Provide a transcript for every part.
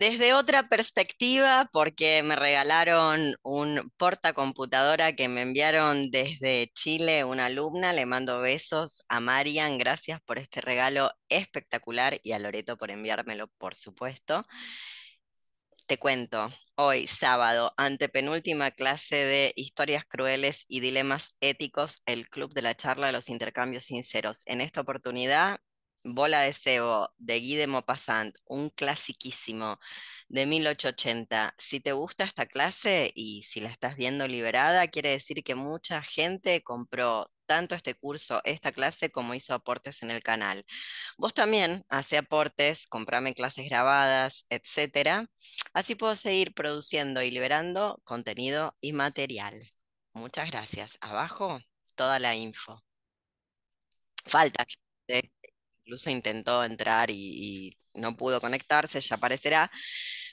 Desde otra perspectiva, porque me regalaron un portacomputadora que me enviaron desde Chile una alumna, le mando besos a Marian, gracias por este regalo espectacular y a Loreto por enviármelo, por supuesto. Te cuento, hoy sábado, antepenúltima clase de Historias Crueles y Dilemas Éticos, el Club de la Charla de los Intercambios Sinceros. En esta oportunidad Bola de Cebo de Guy de Maupassant, un clasiquísimo de 1880. Si te gusta esta clase y si la estás viendo liberada, quiere decir que mucha gente compró tanto este curso, esta clase, como hizo aportes en el canal. Vos también hace aportes, comprame clases grabadas, etcétera. Así puedo seguir produciendo y liberando contenido y material. Muchas gracias. Abajo, toda la info. Falta incluso intentó entrar y, no pudo conectarse, ya aparecerá.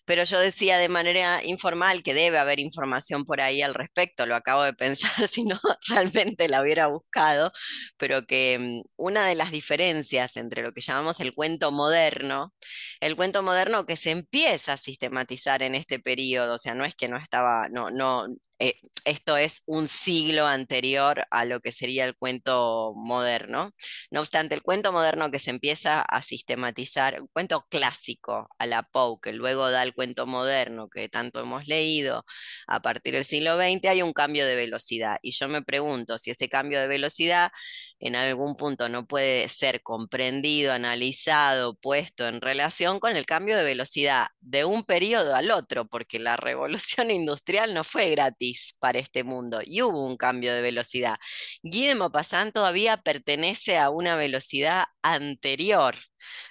Pero yo decía de manera informal que debe haber información por ahí al respecto, lo acabo de pensar, si no realmente la hubiera buscado, pero que mm, una de las diferencias entre lo que llamamos el cuento moderno, el cuento moderno que se empieza a sistematizar en este periodo, o sea, no es que no estaba, no, no, eh, esto es un siglo anterior a lo que sería el cuento moderno. No obstante, el cuento moderno que se empieza a sistematizar, un cuento clásico a la Poe, que luego da el cuento moderno que tanto hemos leído a partir del siglo XX, hay un cambio de velocidad. Y yo me pregunto si ese cambio de velocidad en algún punto no puede ser comprendido, analizado, puesto en relación con el cambio de velocidad de un periodo al otro, porque la revolución industrial no fue gratis para este mundo y hubo un cambio de velocidad. Guy de Maupassant todavía pertenece a una velocidad anterior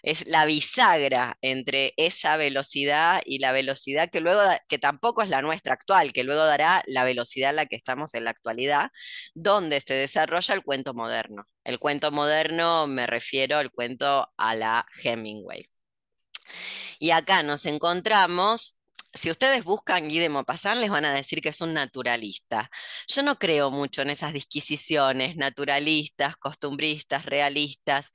es la bisagra entre esa velocidad y la velocidad que luego, que tampoco es la nuestra actual, que luego dará la velocidad en la que estamos en la actualidad, donde se desarrolla el cuento moderno. El cuento moderno me refiero al cuento a la Hemingway. Y acá nos encontramos si ustedes buscan Guy de Maupassant, les van a decir que es un naturalista. Yo no creo mucho en esas disquisiciones naturalistas, costumbristas, realistas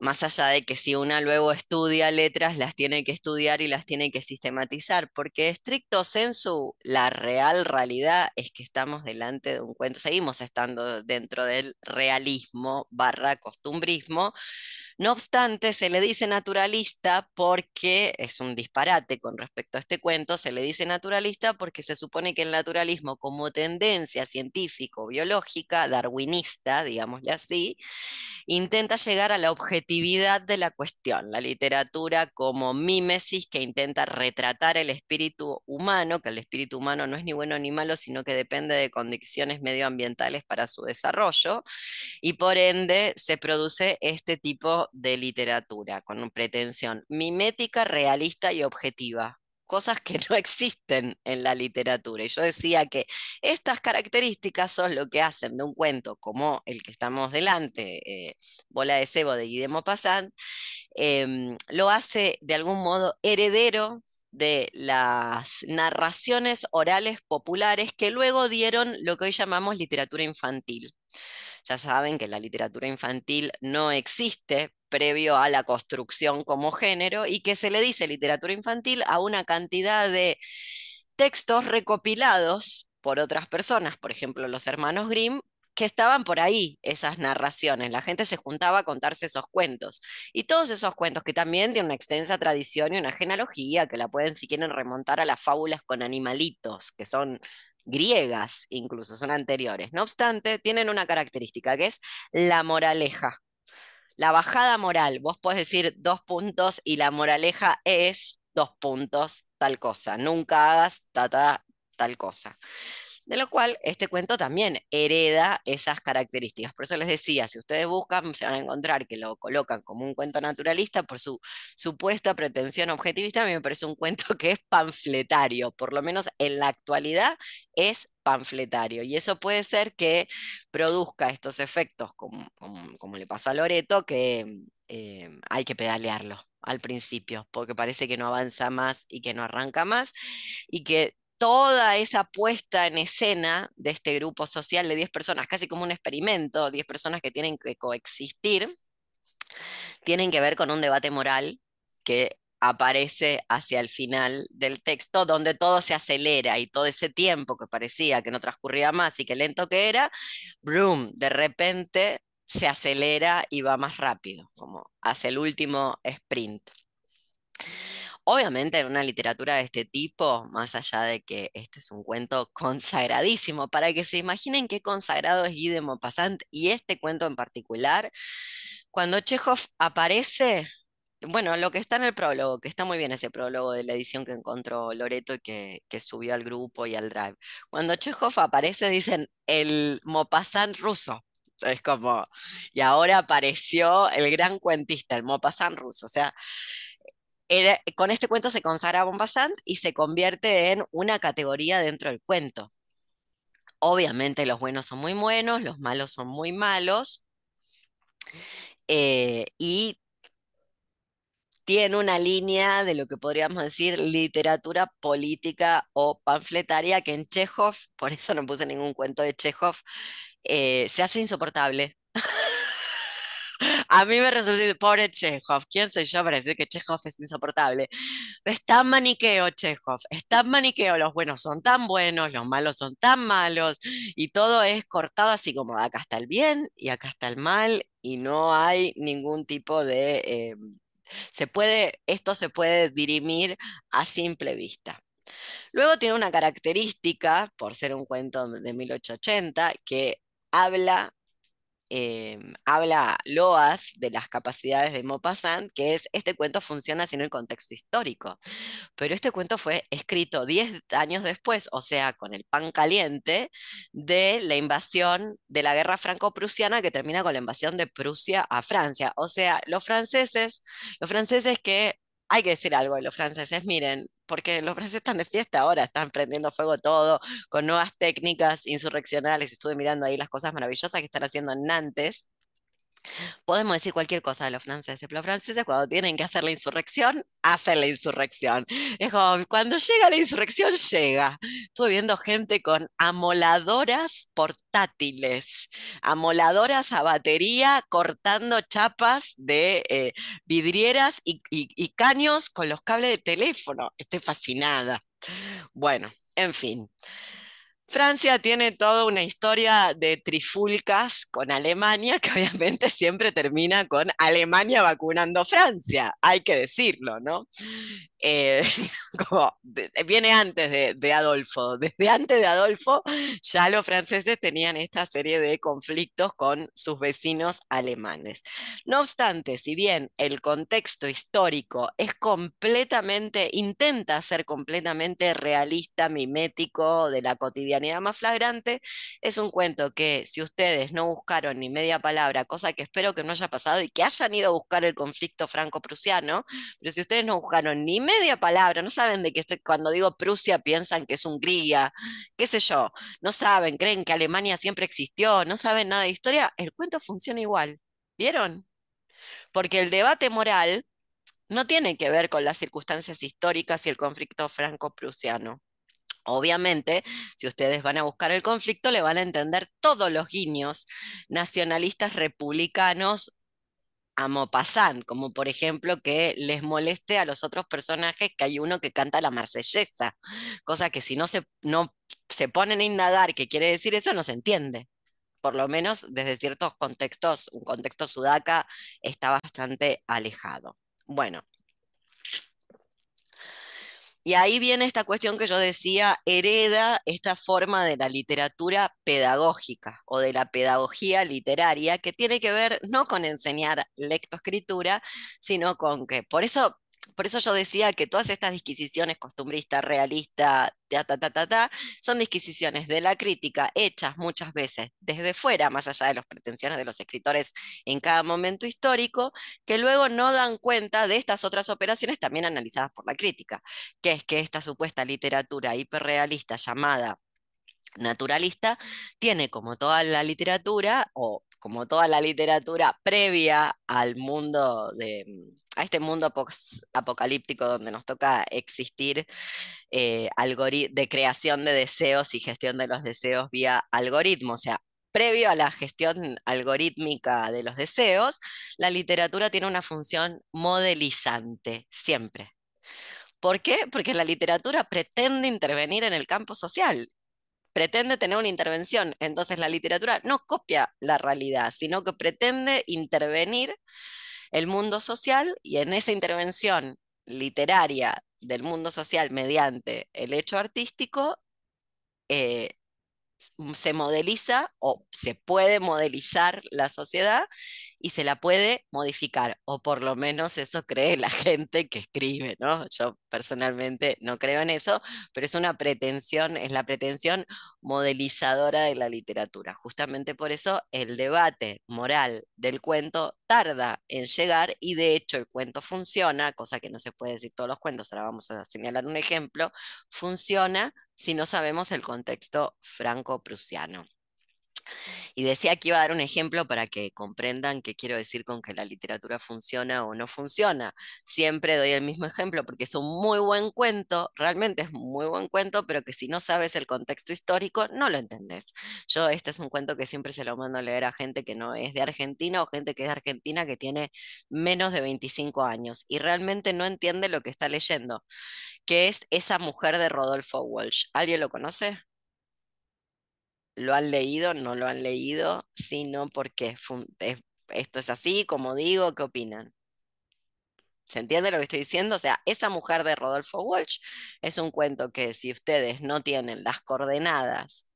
más allá de que si una luego estudia letras, las tiene que estudiar y las tiene que sistematizar, porque estricto sensu, la real realidad es que estamos delante de un cuento, seguimos estando dentro del realismo barra costumbrismo, no obstante, se le dice naturalista porque es un disparate con respecto a este cuento, se le dice naturalista porque se supone que el naturalismo como tendencia científico-biológica, darwinista, digámosle así, intenta llegar a la objetividad de la cuestión, la literatura como mímesis que intenta retratar el espíritu humano, que el espíritu humano no es ni bueno ni malo, sino que depende de condiciones medioambientales para su desarrollo, y por ende se produce este tipo de literatura, con pretensión mimética, realista y objetiva cosas que no existen en la literatura. Y yo decía que estas características son lo que hacen de un cuento como el que estamos delante, eh, Bola de Cebo de Guillermo Passant, em, lo hace de algún modo heredero de las narraciones orales populares que luego dieron lo que hoy llamamos literatura infantil. Ya saben que la literatura infantil no existe previo a la construcción como género y que se le dice literatura infantil a una cantidad de textos recopilados por otras personas, por ejemplo los hermanos Grimm, que estaban por ahí esas narraciones. La gente se juntaba a contarse esos cuentos. Y todos esos cuentos que también tienen una extensa tradición y una genealogía, que la pueden, si quieren, remontar a las fábulas con animalitos, que son griegas incluso, son anteriores. No obstante, tienen una característica que es la moraleja. La bajada moral, vos podés decir dos puntos y la moraleja es dos puntos, tal cosa. Nunca hagas tal cosa de lo cual este cuento también hereda esas características. Por eso les decía, si ustedes buscan, se van a encontrar que lo colocan como un cuento naturalista por su supuesta pretensión objetivista, a mí me parece un cuento que es panfletario, por lo menos en la actualidad es panfletario. Y eso puede ser que produzca estos efectos, como, le pasó a Loreto, que eh, hay que pedalearlo al principio, porque parece que no avanza más y que no arranca más, y que toda esa puesta en escena de este grupo social de 10 personas, casi como un experimento, 10 personas que tienen que coexistir, tienen que ver con un debate moral que aparece hacia el final del texto, donde todo se acelera y todo ese tiempo que parecía que no transcurría más y que lento que era, boom, de repente se acelera y va más rápido, como hace el último sprint. Obviamente en una literatura de este tipo, más allá de que este es un cuento consagradísimo, para que se imaginen qué consagrado es Guy de Maupassant y este cuento en particular, cuando Chekhov aparece, bueno, lo que está en el prólogo, que está muy bien ese prólogo de la edición que encontró Loreto y que, subió al grupo y al drive. Cuando Chekhov aparece, dicen el Maupassant ruso. Es como, y ahora apareció el gran cuentista, el Maupassant ruso. O sea, con este cuento se consagra Maupassant y se convierte en una categoría dentro del cuento. Obviamente los buenos son muy buenos, los malos son muy malos. Eh, y tiene una línea de lo que podríamos decir literatura política o panfletaria que en Chekhov, por eso no puse ningún cuento de Chekhov, eh, se hace insoportable. A mí me resulta, pobre Chekhov, ¿quién soy yo para decir que Chekhov es insoportable? Es tan maniqueo Chekhov, es tan maniqueo, los buenos son tan buenos, los malos son tan malos, y todo es cortado así como acá está el bien y acá está el mal, y no hay ningún tipo de... Em, se puede, esto se puede dirimir a simple vista. Luego tiene una característica, por ser un cuento de 1880, que habla Em, habla loas de las capacidades de Maupassant, que es este cuento funciona sin el contexto histórico. Pero este cuento fue escrito 10 años después, o sea, con el pan caliente, de la invasión de la guerra franco-prusiana que termina con la invasión de Prusia a Francia. O sea, los franceses, los franceses que hay que decir algo de los franceses, miren, porque los franceses están de fiesta ahora, están prendiendo fuego todo, con nuevas técnicas insurreccionales, estuve mirando ahí las cosas maravillosas que están haciendo en Nantes, Podemos decir cualquier cosa de los franceses, los franceses cuando tienen que hacer la insurrección, hacen la insurrección. Es como, cuando llega la insurrección, llega. Estuve viendo gente con amoladoras portátiles, amoladoras a batería, cortando chapas de eh, vidrieras y caños con los cables de teléfono. Estoy fascinada. Bueno, en fin. Francia tiene toda una historia de trifulcas con Alemania que obviamente siempre termina con Alemania vacunando Francia, hay que decirlo, ¿no? Eh, viene antes de, de, Adolfo, desde antes de Adolfo ya los franceses tenían esta serie de conflictos con sus vecinos alemanes. No obstante, si bien el contexto histórico es completamente, intenta ser completamente realista, mimético de la cotidianidad, más flagrante, es un cuento que si ustedes no buscaron ni media palabra, cosa que espero que no haya pasado y que hayan ido a buscar el conflicto franco-prusiano, pero si ustedes no buscaron ni media palabra, no saben de qué estoy, cuando digo Prusia piensan que es Hungría, qué sé yo, no saben, creen que Alemania siempre existió, no saben nada de historia, el cuento funciona igual. ¿Vieron? Porque el debate moral no tiene que ver con las circunstancias históricas y el conflicto franco-prusiano. Obviamente, si ustedes van a buscar el conflicto, le van a entender todos los guiños nacionalistas republicanos a Maupassant, como por ejemplo que les moleste a los otros personajes que hay uno que canta la marsellesa, cosa que si no se, no se ponen a indagar qué quiere decir eso, no se entiende. Por lo menos desde ciertos contextos, un contexto sudaca está bastante alejado. Bueno, y ahí viene esta cuestión que yo decía, hereda esta forma de la literatura pedagógica o de la pedagogía literaria que tiene que ver no con enseñar lectoescritura, sino con que, por eso por eso yo decía que todas estas disquisiciones costumbrista, realista, ta, ta, ta, ta, son disquisiciones de la crítica hechas muchas veces desde fuera, más allá de las pretensiones de los escritores en cada momento histórico, que luego no dan cuenta de estas otras operaciones también analizadas por la crítica, que es que esta supuesta literatura hiperrealista llamada naturalista tiene como toda la literatura o como toda la literatura previa al mundo de, a este mundo apocalíptico donde nos toca existir eh, de creación de deseos y gestión de los deseos vía algoritmo. O sea, previo a la gestión algorítmica de los deseos, la literatura tiene una función modelizante, siempre. ¿Por qué? Porque la literatura pretende intervenir en el campo social, pretende tener una intervención. Entonces la literatura no copia la realidad, sino que pretende intervenir el mundo social y en esa intervención literaria del mundo social mediante el hecho artístico, eh, se modeliza o se puede modelizar la sociedad y se la puede modificar, o por lo menos eso cree la gente que escribe, ¿no? Yo personalmente no creo en eso, pero es una pretensión, es la pretensión modelizadora de la literatura. Justamente por eso el debate moral del cuento tarda en llegar y de hecho el cuento funciona, cosa que no se puede decir todos los cuentos, ahora vamos a señalar un ejemplo, funciona si no sabemos el contexto franco-prusiano. Y decía que iba a dar un ejemplo para que comprendan qué quiero decir con que la literatura funciona o no funciona. Siempre doy el mismo ejemplo porque es un muy buen cuento, realmente es muy buen cuento, pero que si no sabes el contexto histórico no lo entendés. Yo este es un cuento que siempre se lo mando a leer a gente que no es de Argentina o gente que es de Argentina que tiene menos de 25 años y realmente no entiende lo que está leyendo, que es esa mujer de Rodolfo Walsh. ¿Alguien lo conoce? Lo han leído, no lo han leído, sino porque esto es así, como digo, ¿qué opinan? ¿Se entiende lo que estoy diciendo? O sea, esa mujer de Rodolfo Walsh es un cuento que si ustedes no tienen las coordenadas,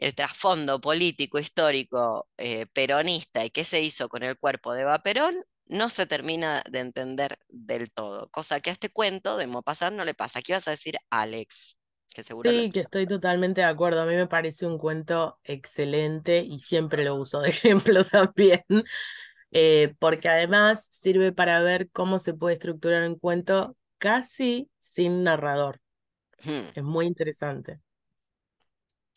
el trasfondo político, histórico, eh, peronista y qué se hizo con el cuerpo de Eva Perón, no se termina de entender del todo. Cosa que a este cuento de Maupassant no le pasa. ¿Qué vas a decir, Alex? Sí, que estoy totalmente de acuerdo. A mí me parece un cuento excelente y siempre lo uso de ejemplo también, eh, porque además sirve para ver cómo se puede estructurar un cuento casi sin narrador. Hmm. Es muy interesante.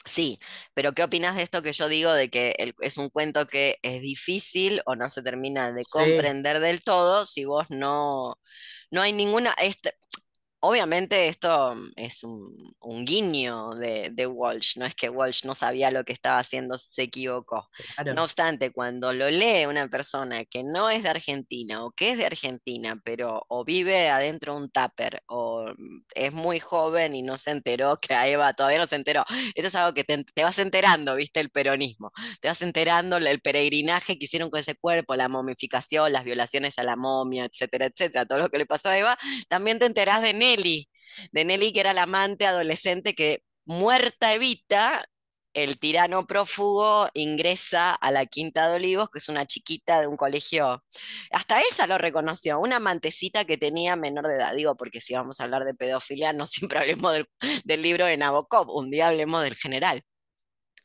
Sí, pero ¿qué opinas de esto que yo digo de que es un cuento que es difícil o no se termina de comprender del todo si vos no, no hay ninguna, este, Obviamente esto es un, guiño de, Walsh, no es que Walsh no sabía lo que estaba haciendo, se equivocó. No obstante, cuando lo lee una persona que no es de Argentina o que es de Argentina, pero o vive adentro de un tupper o mm, es muy joven y no se enteró que a Eva todavía no se enteró, esto es algo que te, te vas enterando, viste, el peronismo, te vas enterando el peregrinaje que hicieron con ese cuerpo, la momificación, las violaciones a la momia, etcétera, etcétera, todo lo que le pasó a Eva, también te enterás de De Nelly que era la amante adolescente que muerta Evita, el tirano prófugo ingresa a la Quinta de Olivos, que es una chiquita de un colegio. Hasta ella lo reconoció, una amantecita que tenía menor de edad. Digo, porque si vamos a hablar de pedofilia, no siempre hablemos del, del libro de Nabokov, un día hablemos del general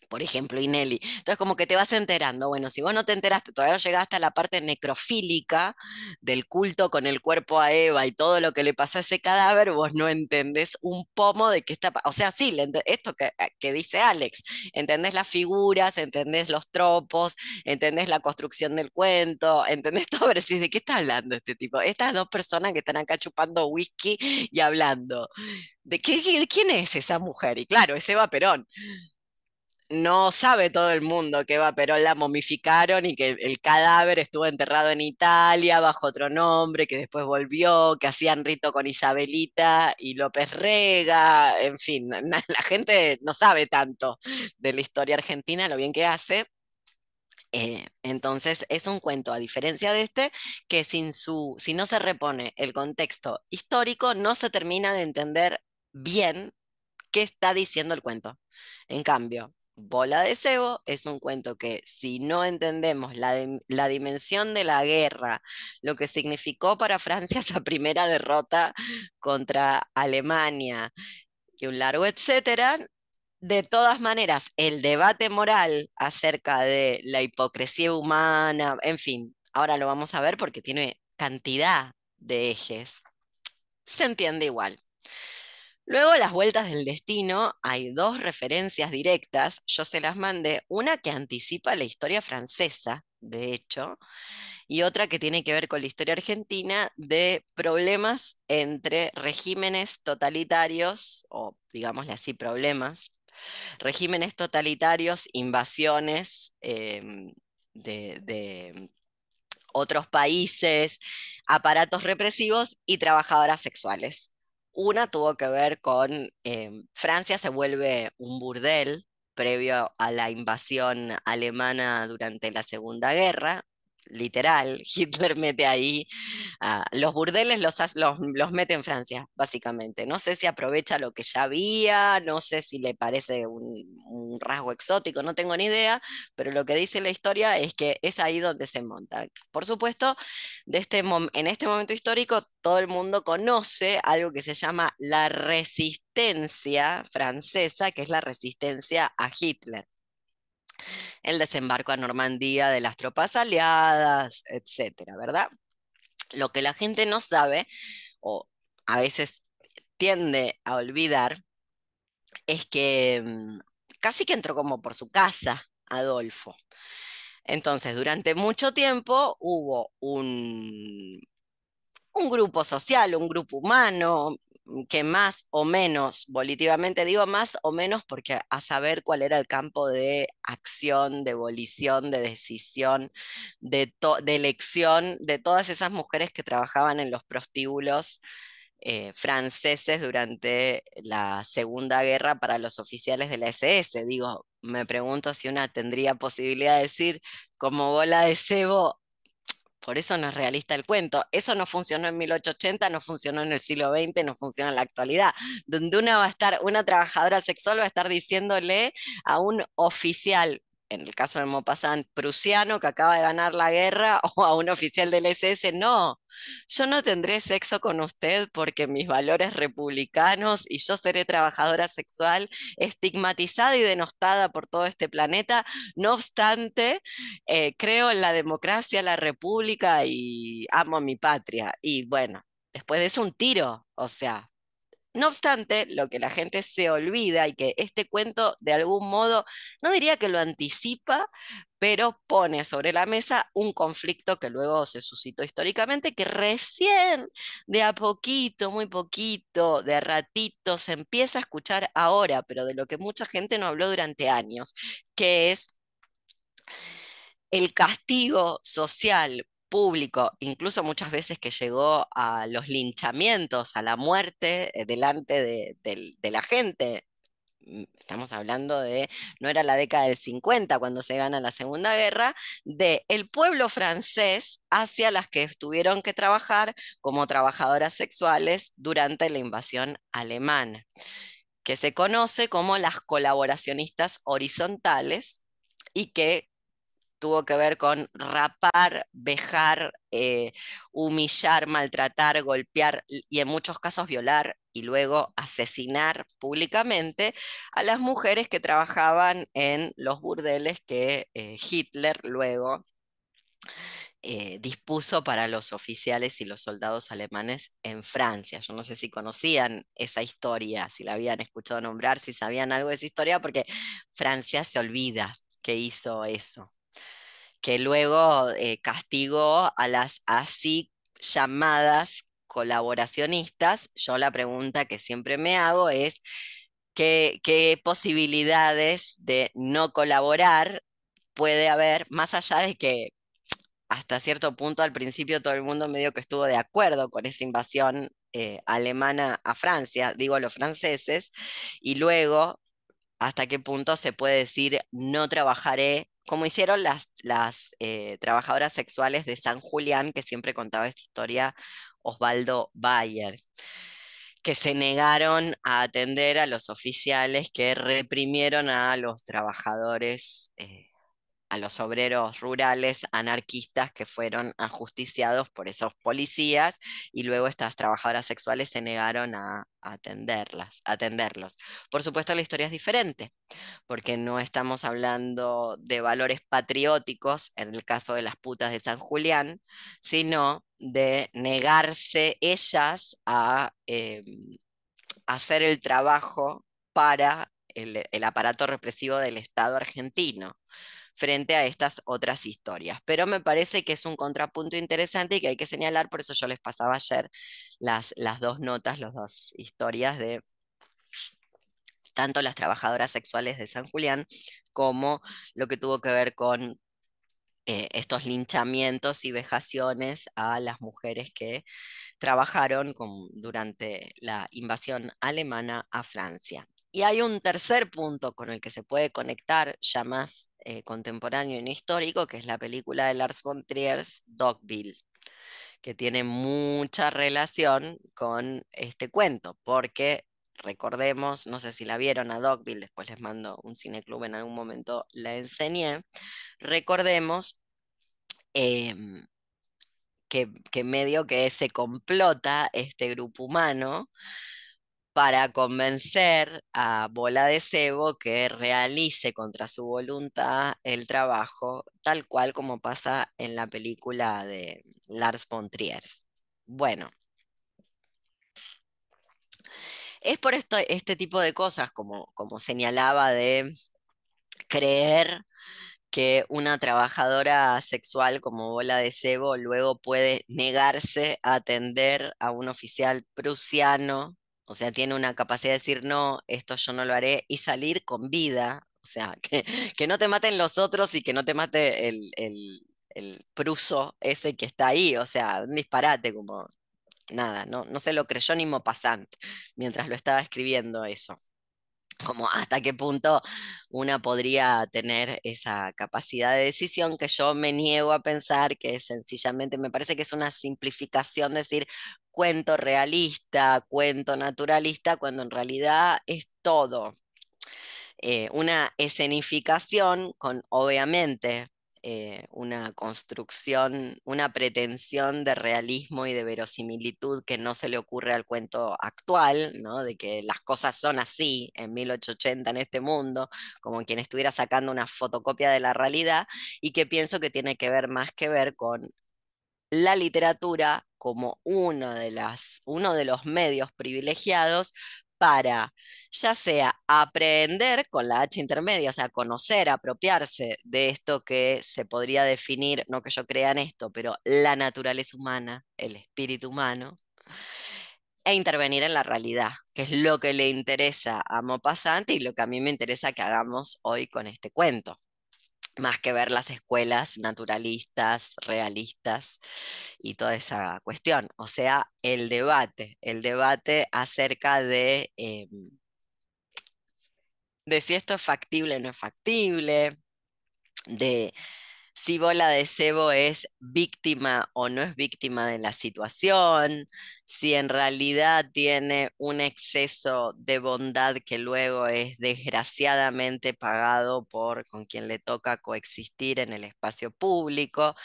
por ejemplo, y Nelly. Entonces, como que te vas enterando. Bueno, si vos no te enteraste, todavía no llegaste a la parte necrofílica del culto con el cuerpo a Eva y todo lo que le pasó a ese cadáver, vos no entendés un pomo de qué está. O sea, sí, esto que, eh, que dice Alex, entendés las figuras, entendés los tropos, entendés la construcción del cuento, entendés todo, pero decís, ¿de qué está hablando este tipo? Estas dos personas que están acá chupando whisky y hablando. ¿De qué, quién es esa mujer? Y claro, es Eva Perón no sabe todo el mundo que Eva Perón la momificaron y que el, cadáver estuvo enterrado en Italia bajo otro nombre, que después volvió, que hacían rito con Isabelita y López Rega, en fin, la gente no sabe tanto de la historia argentina, lo bien que hace. Eh, entonces es un cuento, a diferencia de este, que sin su, si no se repone el contexto histórico, no se termina de entender bien qué está diciendo el cuento. En cambio, Bola de Cebo es un cuento que si no entendemos la, dimensión de la guerra, lo que significó para Francia esa primera derrota contra Alemania y un largo etcétera, de todas maneras, el debate moral acerca de la hipocresía humana, en fin, ahora lo vamos a ver porque tiene cantidad de ejes, se entiende igual. Luego, las vueltas del destino, hay dos referencias directas, yo se las mandé, una que anticipa la historia francesa, de hecho, y otra que tiene que ver con la historia argentina de problemas entre regímenes totalitarios, o digámosle así, problemas, regímenes totalitarios, invasiones em, de, de otros países, aparatos represivos y trabajadoras sexuales. Una tuvo que ver con em, Francia se vuelve un burdel previo a la invasión alemana durante la Segunda Guerra, literal, Hitler mete ahí, los burdeles los, los, los, mete en Francia, básicamente. No sé si aprovecha lo que ya había, no sé si le parece un, un, rasgo exótico, no tengo ni idea, pero lo que dice la historia es que es ahí donde se monta. Por supuesto, de este en este momento histórico todo el mundo conoce algo que se llama la resistencia francesa, que es la resistencia a Hitler el desembarco a Normandía de las tropas aliadas, etcétera, ¿verdad? Lo que la gente no sabe, o a veces tiende a olvidar, es que mm, casi que entró como por su casa Adolfo. Entonces, durante mucho tiempo hubo un, un grupo social, un grupo humano, que más o menos, volitivamente digo más o menos porque a saber cuál era el campo de acción, de volición, de decisión, de, elección de todas esas mujeres que trabajaban en los prostíbulos eh, franceses durante la Segunda Guerra para los oficiales de la SS. Digo, me pregunto si una tendría posibilidad de decir, como bola de cebo, por eso no es realista el cuento. Eso no funcionó en 1880, no funcionó en el siglo XX, no funciona en la actualidad. Donde una va a estar, una trabajadora sexual va a estar diciéndole a un oficial en el caso de Maupassant, prusiano que acaba de ganar la guerra o a un oficial del SS, no, yo no tendré sexo con usted porque mis valores republicanos y yo seré trabajadora sexual estigmatizada y denostada por todo este planeta, no obstante, eh, creo en la democracia, la república y amo a mi patria. Y bueno, después de eso un tiro, o sea, no obstante, lo que la gente se olvida y que este cuento de algún modo, no diría que lo anticipa, pero pone sobre la mesa un conflicto que luego se suscitó históricamente, que recién, de a poquito, muy poquito, de ratito, se empieza a escuchar ahora, pero de lo que mucha gente no habló durante años, que es el castigo social público, incluso muchas veces que llegó a los linchamientos, a la muerte eh, delante de, la gente. Mm, estamos hablando de, no era la década del 50 cuando se gana la Segunda Guerra, de el pueblo francés hacia las que tuvieron que trabajar como trabajadoras sexuales durante la invasión alemana, que se conoce como las colaboracionistas horizontales y que tuvo que ver con rapar, vejar, eh, humillar, maltratar, golpear y en muchos casos violar y luego asesinar públicamente a las mujeres que trabajaban en los burdeles que eh, Hitler luego eh, dispuso para los oficiales y los soldados alemanes en Francia. Yo no sé si conocían esa historia, si la habían escuchado nombrar, si sabían algo de esa historia, porque Francia se olvida que hizo eso que luego eh, castigó a las así llamadas colaboracionistas. Yo la pregunta que siempre me hago es, ¿qué, qué posibilidades de no colaborar puede haber, más allá de que hasta cierto punto al principio todo el mundo medio que estuvo de acuerdo con esa invasión eh, alemana a Francia, digo los franceses, y luego hasta qué punto se puede decir no trabajaré como hicieron las, las eh, trabajadoras sexuales de San Julián, que siempre contaba esta historia Osvaldo Bayer, que se negaron a atender a los oficiales que reprimieron a los trabajadores eh, a los obreros rurales anarquistas que fueron ajusticiados por esos policías y luego estas trabajadoras sexuales se negaron a, atenderlas, atenderlos. Por supuesto la historia es diferente, porque no estamos hablando de valores patrióticos en el caso de las putas de San Julián, sino de negarse ellas a em, hacer el trabajo para el aparato represivo del Estado argentino frente a estas otras historias. Pero me parece que es un contrapunto interesante y que hay que señalar, por eso yo les pasaba ayer las, las dos notas, las dos historias de tanto las trabajadoras sexuales de San Julián como lo que tuvo que ver con eh, estos linchamientos y vejaciones a las mujeres que trabajaron durante la invasión alemana a Francia. Y hay un tercer punto con el que se puede conectar, ya más eh, contemporáneo y no histórico, que es la película de Lars von Trier's Dogville, que tiene mucha relación con este cuento, porque recordemos, no sé si la vieron a Dogville, después les mando un cineclub en algún momento, la enseñé, recordemos em, que medio que se complota este grupo humano para convencer a Bola de Cebo que realice contra su voluntad el trabajo, tal cual como pasa en la película de Lars von Trier. Bueno, es por esto, este tipo de cosas, como, como señalaba, de creer que una trabajadora sexual como bola de cebo luego puede negarse a atender a un oficial prusiano, o sea, tiene una capacidad de decir, no, esto yo no lo haré, y salir con vida, o sea, que, que no te maten los otros y que no te mate el, el, el pruso ese que está ahí, o sea, un disparate como nada, no, no se lo creyó ni Maupassant mientras lo estaba escribiendo eso. Como hasta qué punto una podría tener esa capacidad de decisión que yo me niego a pensar que sencillamente me parece que es una simplificación decir cuento realista, cuento naturalista, cuando en realidad es todo. Eh, una escenificación con obviamente eh, una construcción, una pretensión de realismo y de verosimilitud que no se le ocurre al cuento actual, ¿no? de que las cosas son así en 1880 en este mundo, como quien estuviera sacando una fotocopia de la realidad, y que pienso que tiene que ver más que ver con la literatura como uno de, las, uno de los medios privilegiados para ya sea aprender con la H intermedia, o sea, conocer, apropiarse de esto que se podría definir, no que yo crea en esto, pero la naturaleza humana, el espíritu humano, e intervenir en la realidad, que es lo que le interesa a Maupassant y lo que a mí me interesa que hagamos hoy con este cuento más que ver las escuelas naturalistas, realistas y toda esa cuestión. O sea, el debate, el debate acerca de, em, de si esto es factible o no es factible, de si Bola de Cebo es víctima o no es víctima de la situación, si en realidad tiene un exceso de bondad que luego es desgraciadamente pagado por con quien le toca coexistir en el espacio público.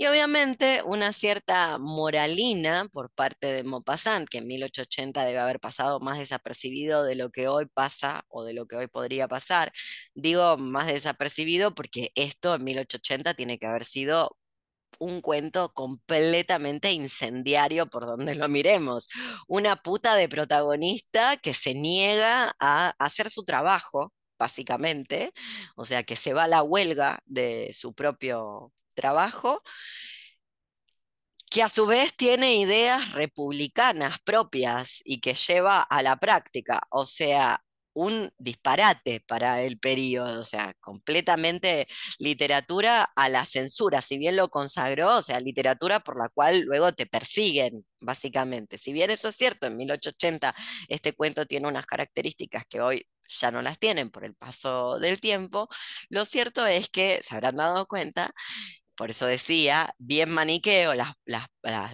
Y obviamente una cierta moralina por parte de Maupassant, que en 1880 debe haber pasado más desapercibido de lo que hoy pasa o de lo que hoy podría pasar. Digo más desapercibido porque esto en 1880 tiene que haber sido un cuento completamente incendiario por donde lo miremos. Una puta de protagonista que se niega a hacer su trabajo, básicamente, o sea, que se va a la huelga de su propio trabajo, que a su vez tiene ideas republicanas propias y que lleva a la práctica. O sea, un disparate para el periodo, o sea, completamente literatura a la censura, si bien lo consagró, o sea, literatura por la cual luego te persiguen, básicamente. Si bien eso es cierto, en 1880 este cuento tiene unas características que hoy ya no las tienen por el paso del tiempo, lo cierto es que se habrán dado cuenta por eso decía, bien maniqueo, las,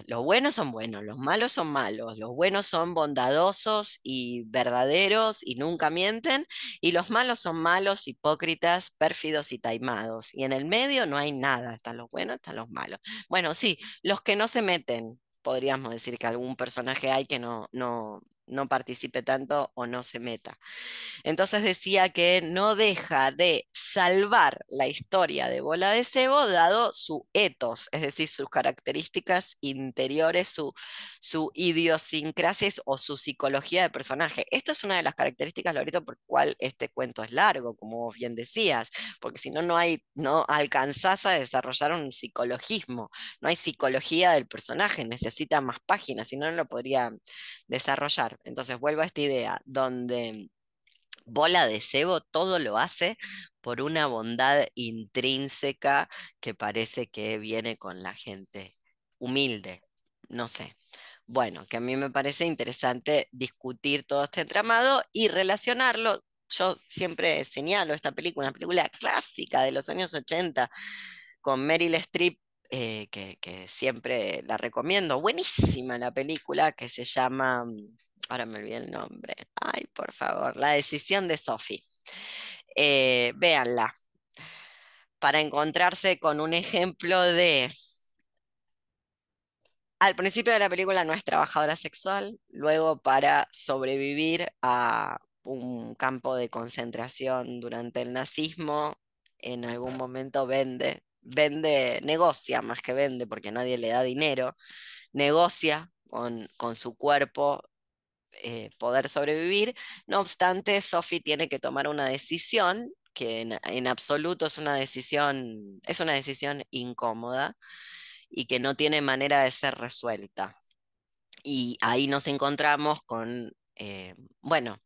los buenos son buenos, los malos son malos, los buenos son bondadosos y verdaderos y nunca mienten, y los malos son malos, hipócritas, pérfidos y taimados. Y en el medio no hay nada, están los buenos, están los malos. Bueno, sí, los que no se meten, podríamos decir que algún personaje hay que no, no, no participe tanto o no se meta. Entonces decía que no deja de salvar la historia de Bola de Cebo dado su etos, es decir, sus características interiores, su, su o su psicología de personaje. Esto es una de las características, Lorito, por cual este cuento es largo, como bien decías, porque si no, no hay, no alcanzás a desarrollar un psicologismo, no hay psicología del personaje, necesita más páginas, si no, no lo podría desarrollar. Entonces vuelvo a esta idea, donde Bola de cebo todo lo hace por una bondad intrínseca que parece que viene con la gente humilde, no sé. Bueno, que a mí me parece interesante discutir todo este entramado y relacionarlo. Yo siempre señalo esta película, una película clásica de los años 80 con Meryl Streep, eh, que, siempre la recomiendo. Buenísima la película que se llama, mm, ahora me olvidé el nombre, ay, por favor, La decisión de Sophie. Eh, véanla, para encontrarse con un ejemplo de al principio de la película no es trabajadora sexual, luego para sobrevivir a un campo de concentración durante el nazismo, en algún momento vende, vende, negocia más que vende porque nadie le da dinero, negocia con, con su cuerpo eh, poder sobrevivir. No obstante, Sophie tiene que tomar una decisión que en, absoluto es una decisión, es una decisión incómoda y que no tiene manera de ser resuelta. Y ahí nos encontramos con, eh, bueno,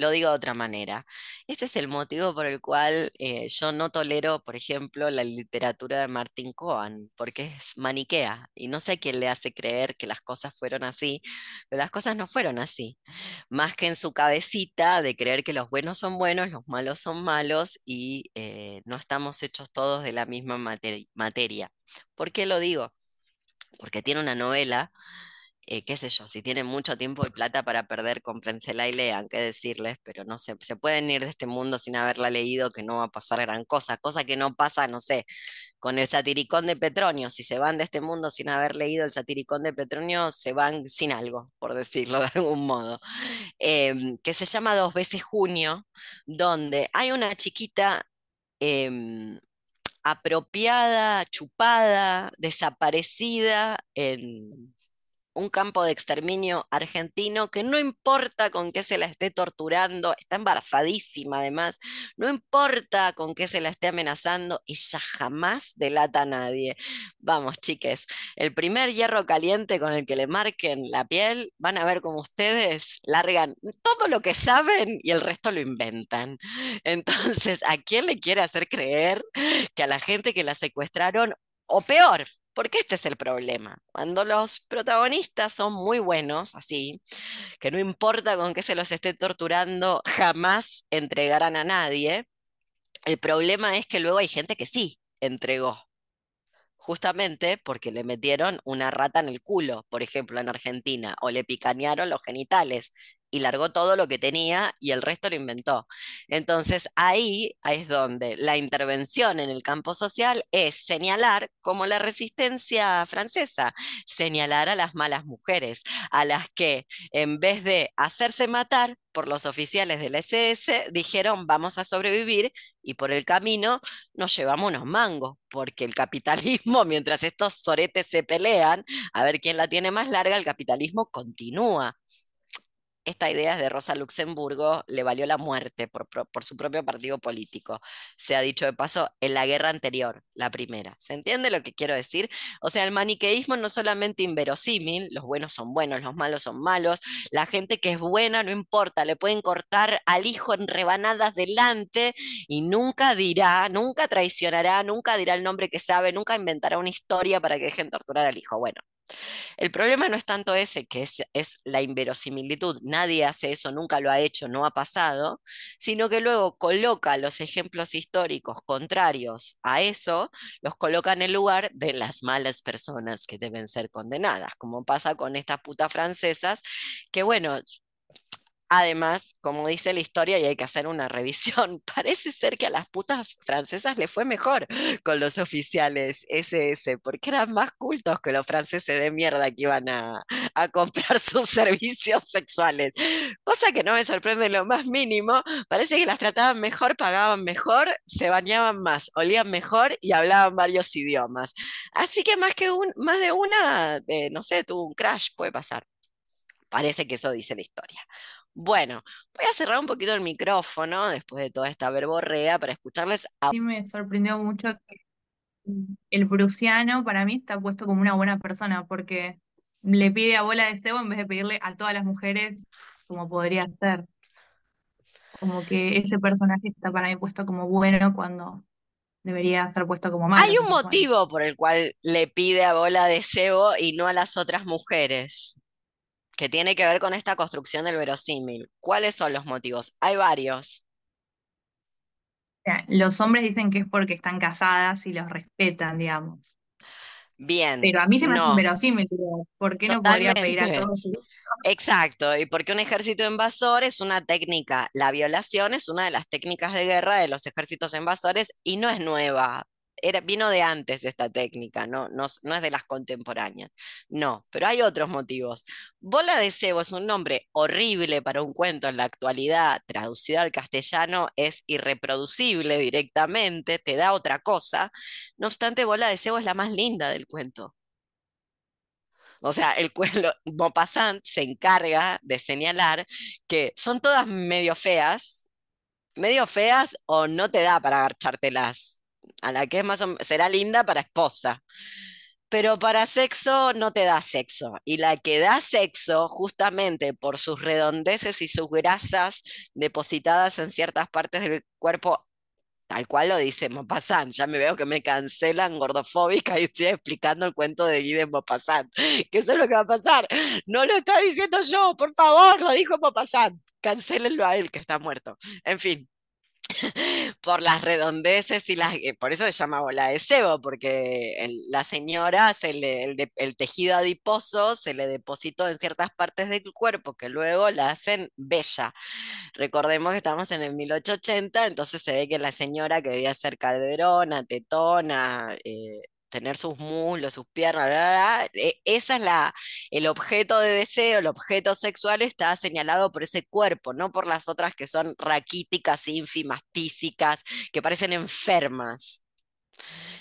lo digo de otra manera. Este es el motivo por el cual eh, yo no tolero, por ejemplo, la literatura de Martin Cohen, porque es maniquea y no sé quién le hace creer que las cosas fueron así, pero las cosas no fueron así. Más que en su cabecita de creer que los buenos son buenos, los malos son malos y eh, no estamos hechos todos de la misma materia. ¿Por qué lo digo? Porque tiene una novela eh, qué sé yo, si tienen mucho tiempo y plata para perder, cómprensela y lean, qué decirles, pero no sé, se pueden ir de este mundo sin haberla leído, que no va a pasar gran cosa, cosa que no pasa, no sé, con el satiricón de Petronio, si se van de este mundo sin haber leído el satiricón de Petronio, se van sin algo, por decirlo de algún modo, em, que se llama Dos veces Junio, donde hay una chiquita... Em, apropiada, chupada, desaparecida en, un campo de exterminio argentino que no importa con qué se la esté torturando, está embarazadísima además, no importa con qué se la esté amenazando, ella jamás delata a nadie. Vamos, chiques, el primer hierro caliente con el que le marquen la piel, van a ver cómo ustedes largan todo lo que saben y el resto lo inventan. Entonces, ¿a quién le quiere hacer creer que a la gente que la secuestraron, o peor, porque este es el problema. Cuando los protagonistas son muy buenos, así, que no importa con qué se los esté torturando, jamás entregarán a nadie. El problema es que luego hay gente que sí entregó. Justamente porque le metieron una rata en el culo, por ejemplo, en Argentina, o le picanearon los genitales y largó todo lo que tenía y el resto lo inventó. Entonces ahí es donde la intervención en el campo social es señalar como la resistencia francesa, señalar a las malas mujeres, a las que en vez de hacerse matar por los oficiales del SS, dijeron vamos a sobrevivir y por el camino nos llevamos unos mangos, porque el capitalismo, mientras estos soretes se pelean, a ver quién la tiene más larga, el capitalismo continúa esta idea es de Rosa Luxemburgo, le valió la muerte por, su propio partido político. Se ha dicho de paso en la guerra anterior, la primera. ¿Se entiende lo que quiero decir? O sea, el maniqueísmo no solamente inverosímil, los buenos son buenos, los malos son malos, la gente que es buena no importa, le pueden cortar al hijo en rebanadas delante y nunca dirá, nunca traicionará, nunca dirá el nombre que sabe, nunca inventará una historia para que dejen torturar al hijo. Bueno, el problema no es tanto ese, que es, la inverosimilitud, nadie hace eso, nunca lo ha hecho, no ha pasado, sino que luego coloca los ejemplos históricos contrarios a eso, los coloca en el lugar de las malas personas que deben ser condenadas, como pasa con estas putas francesas, que bueno, Además, como dice la historia, y hay que hacer una revisión, parece ser que a las putas francesas le fue mejor con los oficiales SS, porque eran más cultos que los franceses de mierda que iban a, a comprar sus servicios sexuales. Cosa que no me sorprende lo más mínimo. Parece que las trataban mejor, pagaban mejor, se bañaban más, olían mejor y hablaban varios idiomas. Así que más que un, más de una, eh, no sé, tuvo un crash, puede pasar. Parece que eso dice la historia. Bueno, voy a cerrar un poquito el micrófono después de toda esta verborrea para escucharles a... Sí, me sorprendió mucho que el prusiano para mí está puesto como una buena persona porque le pide a bola de cebo en vez de pedirle a todas las mujeres como podría ser. Como que ese personaje está para mí puesto como bueno cuando debería ser puesto como malo. Hay un motivo por el cual le pide a Bola de Sebo y no a las otras mujeres, que tiene que ver con esta construcción del verosímil. ¿Cuáles son los motivos? Hay varios. Los hombres dicen que es porque están casadas y los respetan, digamos. Bien, Pero a mí se me hace no, inverosímil, digo, ¿por qué no podría pedir a todos? Exacto, y porque un ejército invasor es una técnica, la violación es una de las técnicas de guerra de los ejércitos invasores y no es nueva. Era, vino de antes esta técnica, no, no, no es de las contemporáneas. No, pero hay otros motivos. Bola de cebo es un nombre horrible para un cuento en la actualidad, traducido al castellano es irreproducible directamente, te da otra cosa. No obstante, Bola de cebo es la más linda del cuento. O sea, el cuento, Maupassant se encarga de señalar que son todas medio feas, medio feas o no te da para agarchártelas. A la que es más será linda para esposa, pero para sexo no te da sexo. Y la que da sexo, justamente por sus redondeces y sus grasas depositadas en ciertas partes del cuerpo Tal cual lo dice Maupassant, ya me veo que me cancelan gordofóbica y estoy explicando el cuento de Guy de Maupassant, que eso es lo que va a pasar. No lo está diciendo yo, por favor, lo dijo Maupassant. Cancélenlo a él, que está muerto. En fin, por las redondeces y las... eh, Por eso se llama bola de cebo, porque la señora, se le- el tejido adiposo se le depositó en ciertas partes del cuerpo que luego la hacen bella. Recordemos que estamos en el 1880, entonces se ve que la señora que debía ser calderona, tetona, eh, tener sus muslos, sus piernas, bla, bla, e- esa es la, el objeto de deseo, el objeto sexual está señalado por ese cuerpo, no por las otras que son raquíticas, ínfimas, tísicas, que parecen enfermas.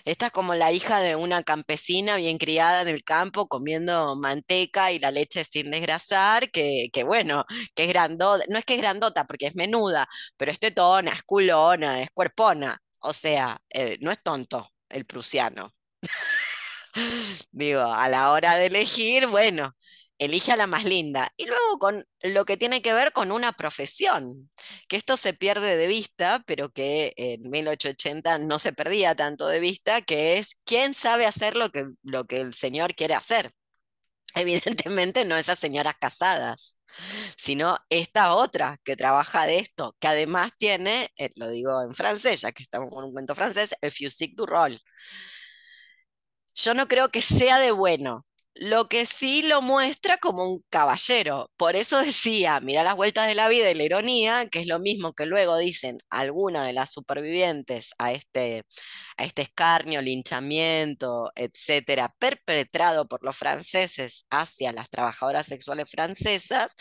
Esta es como la hija de una campesina bien criada en el campo, comiendo manteca y la leche sin desgrasar, que, que bueno, que es grandota, no es que es grandota porque es menuda, pero es tetona, es culona, es cuerpona. O sea, eh, no es tonto el prusiano. Digo, a la hora de elegir, bueno, elige a la más linda. Y luego con lo que tiene que ver con una profesión, que esto se pierde de vista, pero que en 1880 no se perdía tanto de vista, que es quién sabe hacer lo que, lo que el señor quiere hacer. Evidentemente no esas señoras casadas, sino esta otra que trabaja de esto, que además tiene, eh, lo digo en francés, ya que estamos con un cuento francés, el physique du rôle. Yo no creo que sea de bueno. Lo que sí lo muestra como un caballero. Por eso decía, mira las vueltas de la vida y la ironía, que es lo mismo que luego dicen algunas de las supervivientes a este, a este escarnio, linchamiento, etcétera, perpetrado por los franceses hacia las trabajadoras sexuales francesas,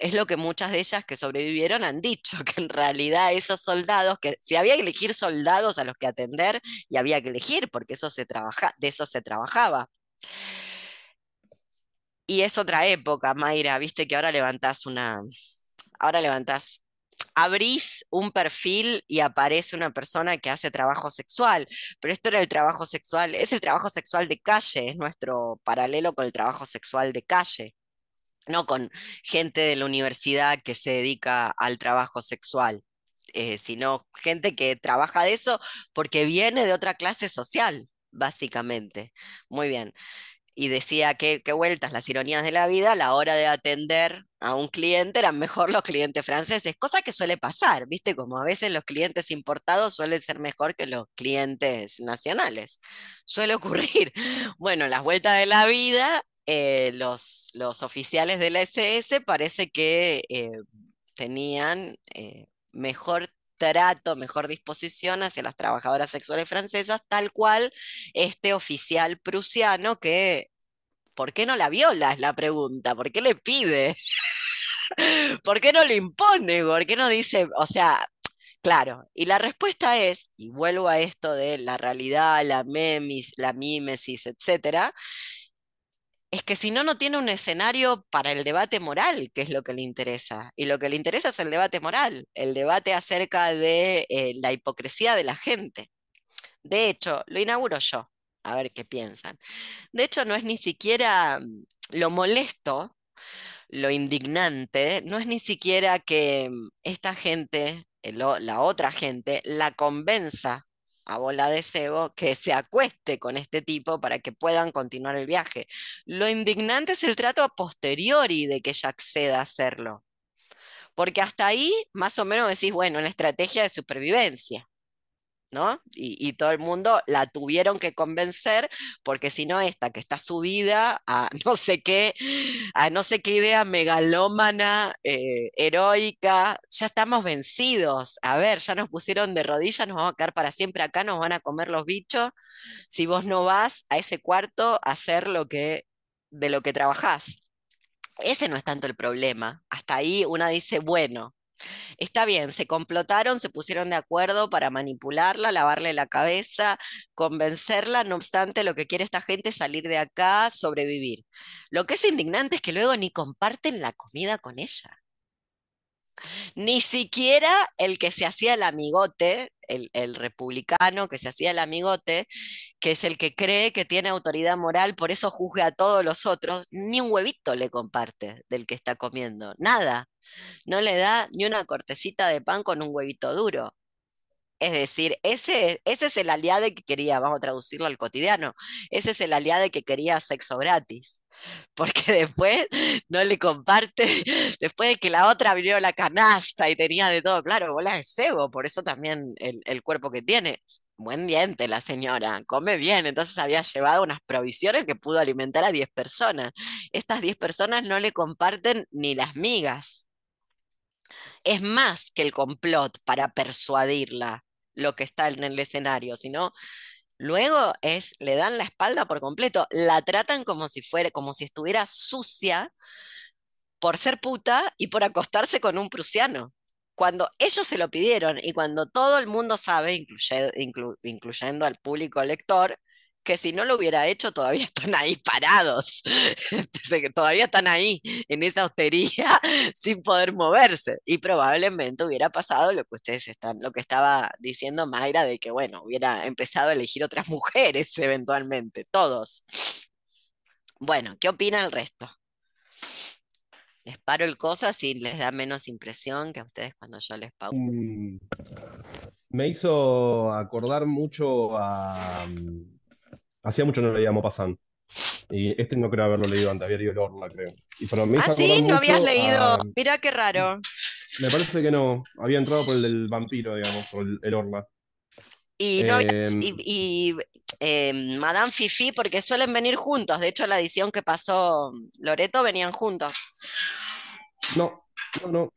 es lo que muchas de ellas que sobrevivieron han dicho, que en realidad esos soldados, que si había que elegir soldados a los que atender, y había que elegir, porque eso se de eso se trabajaba. Y es otra época, Mayra, viste que ahora levantás una, ahora levantás, abrís un perfil y aparece una persona que hace trabajo sexual, pero esto era el trabajo sexual, es el trabajo sexual de calle, es nuestro paralelo con el trabajo sexual de calle, no con gente de la universidad que se dedica al trabajo sexual. eh, sino gente que trabaja de eso porque viene de otra clase social, básicamente. Muy bien y decía que, que vueltas las ironías de la vida, a la hora de atender a un cliente eran mejor los clientes franceses, cosa que suele pasar, ¿viste? Como a veces los clientes importados suelen ser mejor que los clientes nacionales. Suele ocurrir. Bueno, las vueltas de la vida, eh, los, los oficiales de la SS parece que eh, tenían eh, mejor trato, mejor disposición hacia las trabajadoras sexuales francesas, tal cual este oficial prusiano que, ¿por qué no la viola? Es la pregunta, ¿por qué le pide? ¿Por qué no le impone? ¿Por qué no dice, o sea, claro, y la respuesta es, y vuelvo a esto de la realidad, la memis, la mímesis, etcétera, es que si no, no tiene un escenario para el debate moral, que es lo que le interesa. Y lo que le interesa es el debate moral, el debate acerca de eh, la hipocresía de la gente. De hecho, lo inauguro yo, a ver qué piensan. De hecho, no es ni siquiera mm, lo molesto, lo indignante no es ni siquiera que mm, esta gente, la otra gente, la convenza a bola de cebo que se acueste con este tipo para que puedan continuar el viaje. Lo indignante es el trato a posteriori de que ella acceda a hacerlo. Porque hasta ahí, más o menos decís, bueno, una estrategia de supervivencia. ¿No? Y, todo el mundo la tuvieron que convencer, porque si no, esta que está subida a no sé qué, a no sé qué idea megalómana, eh, heroica, ya estamos vencidos. A ver, ya nos pusieron de rodillas, nos vamos a quedar para siempre acá, nos van a comer los bichos. Si vos no vas a ese cuarto a hacer lo que, de lo que trabajás. Ese no es tanto el problema. Hasta ahí una dice, bueno, Está bien, se complotaron, se pusieron de acuerdo para manipularla, lavarle la cabeza, convencerla, no obstante, lo que quiere esta gente es salir de acá, sobrevivir. Lo que es indignante es que luego ni comparten la comida con ella. Ni siquiera el que se hacía el amigote, el, republicano que se hacía el amigote, que es el que cree que tiene autoridad moral, por eso juzga a todos los otros, ni un huevito le comparte del que está comiendo, nada. No le da ni una cortecita de pan con un huevito duro. Es decir, ese, ese es el aliado que quería, vamos a traducirlo al cotidiano, ese es el aliado que quería sexo gratis. Porque después no le comparte, después de que la otra abrió la canasta y tenía de todo, claro, bola de cebo, por eso también el, el cuerpo que tiene. Buen diente la señora, come bien, entonces había llevado unas provisiones que pudo alimentar a 10 personas. Estas 10 personas no le comparten ni las migas es más que el complot para persuadirla lo que está en el escenario, sino luego es, le dan la espalda por completo, la tratan como si fuera, como si estuviera sucia por ser puta y por acostarse con un prusiano. Cuando ellos se lo pidieron y cuando todo el mundo sabe, incluyendo al público lector, que si no lo hubiera hecho todavía están ahí parados, todavía están ahí en esa hostería sin poder moverse y probablemente hubiera pasado lo que ustedes están, lo que estaba diciendo Mayra de que bueno, hubiera empezado a elegir otras mujeres eventualmente, todos. Bueno, ¿qué opina el resto? Les paro el cosa si les da menos impresión que a ustedes cuando yo les pauso. Mm, me hizo acordar mucho a mm, Hacía mucho no leíamos Maupassant. Y este no creo haberlo leído antes, había leído el Orla, creo. Y ah, sí, no habías leído. Mira qué raro. Me parece que no. Había entrado por el del vampiro, digamos, o el, Orla. Y, y, eh, em, Madame Fifi, porque suelen venir juntos. De hecho, la edición que pasó Loreto venían juntos. No, no, no.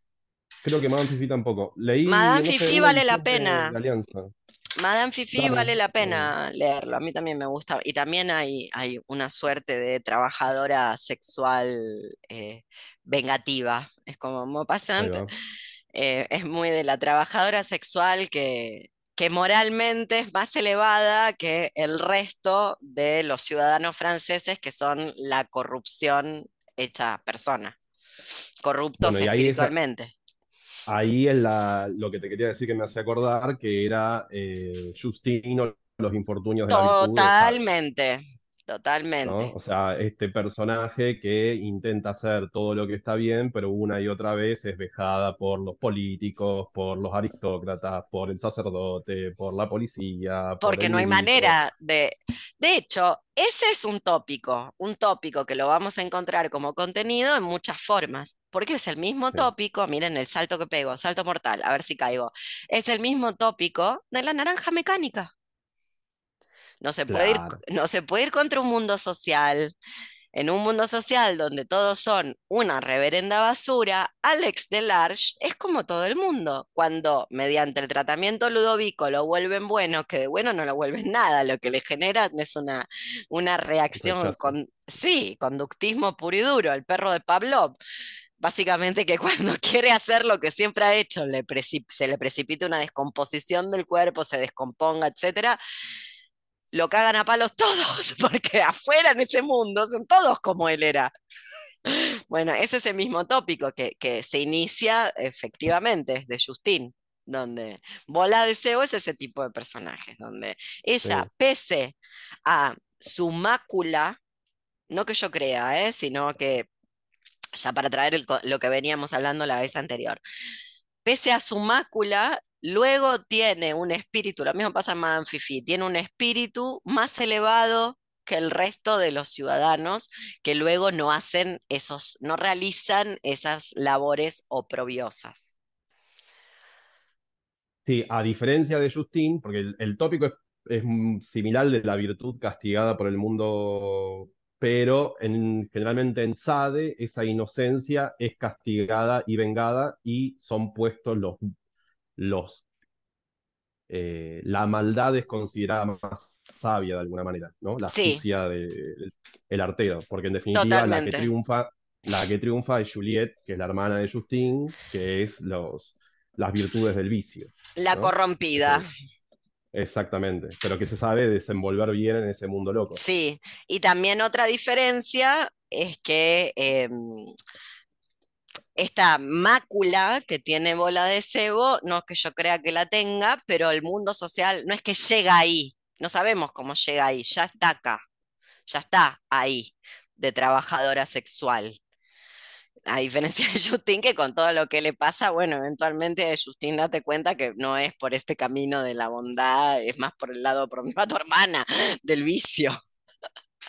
Creo que Madame Fifi tampoco. Leí. Madame Fifi vale la pena. Alianza. Madame Fifi vale la pena leerlo, a mí también me gusta. Y también hay, hay una suerte de trabajadora sexual eh, vengativa. Es como Maupassant, eh, es muy de la trabajadora sexual que, que moralmente es más elevada que el resto de los ciudadanos franceses que son la corrupción hecha persona, corruptos espiritualmente ahí es lo que te quería decir que me hace acordar, que era eh, Justino, los infortunios de Totalmente. Totalmente. O sea, este personaje que intenta hacer todo lo que está bien, pero una y otra vez es vejada por los políticos, por los aristócratas, por el sacerdote, por la policía. Porque no hay manera de... De hecho, ese es un tópico, un tópico que lo vamos a encontrar como contenido en muchas formas, porque es el mismo tópico, miren el salto que pego, salto mortal, a ver si caigo, es el mismo tópico de la naranja mecánica. No se, puede ir, no se puede ir contra un mundo social. En un mundo social donde todos son una reverenda basura, Alex Delarge es como todo el mundo. Cuando mediante el tratamiento ludovico lo vuelven bueno, que de bueno no lo vuelven nada, lo que le generan es una, una reacción con, sí, conductismo puro y duro, el perro de Pavlov básicamente que cuando quiere hacer lo que siempre ha hecho, le se le precipita una descomposición del cuerpo, se descomponga, etcétera, lo cagan a palos todos, porque afuera en ese mundo son todos como él era. Bueno, ese es el mismo tópico que, se inicia efectivamente de Justin, donde Bola de Seo es ese tipo de personajes, donde ella, pese a su mácula, no que yo crea, ¿eh? sino que ya para traer el lo que veníamos hablando la vez anterior. Pese a su mácula, luego tiene un espíritu, lo mismo pasa en Madame Fifi, tiene un espíritu más elevado que el resto de los ciudadanos que luego no hacen esos, no realizan esas labores oprobiosas. Sí, a diferencia de Justin, porque el, tópico es, similar de la virtud castigada por el mundo, pero en, generalmente en Sade esa inocencia es castigada y vengada y son puestos los, los eh, la maldad es considerada más sabia de alguna manera, ¿no? La Sí. del el artero, porque en definitiva la que triunfa, la que triunfa es Juliette, que es la hermana de Justin, que es los, las virtudes del vicio. La ¿no? corrompida. Exactamente, pero que se sabe desenvolver bien en ese mundo loco. Sí, y también otra diferencia es que em, esta mácula que tiene bola de cebo, no es que yo crea que la tenga, pero el mundo social no es que llega ahí, no sabemos cómo llega ahí, ya está acá, ya está ahí, de trabajadora sexual. A diferencia de Justin, que con todo lo que le pasa, bueno, eventualmente Justin date cuenta que no es por este camino de la bondad, es más por el lado, por donde va tu hermana, del vicio.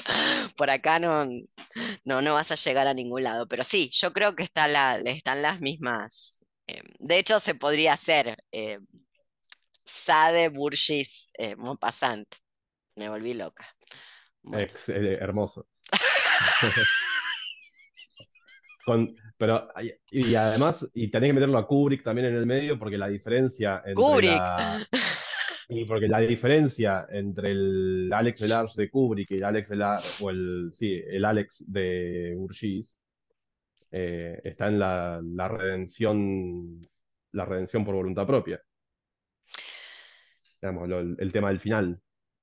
Por acá no, no, no vas a llegar a ningún lado, pero sí, yo creo que está la, están las mismas. eh, de hecho, se podría hacer eh, Sade, Burgis, eh, Maupassant. Me volví loca. Bueno, Ex- eh, hermoso. Con- pero, y y además, y tenés que meterlo a Kubrick también en el medio, porque la diferencia entre Kubrick. la, y porque la diferencia entre el Alex Delarge de Kubrick y el Alex Delarge, o el, sí, el Alex de Urgis, eh, está en la, la redención, la redención por voluntad propia. Digamos, lo- el, el tema del final,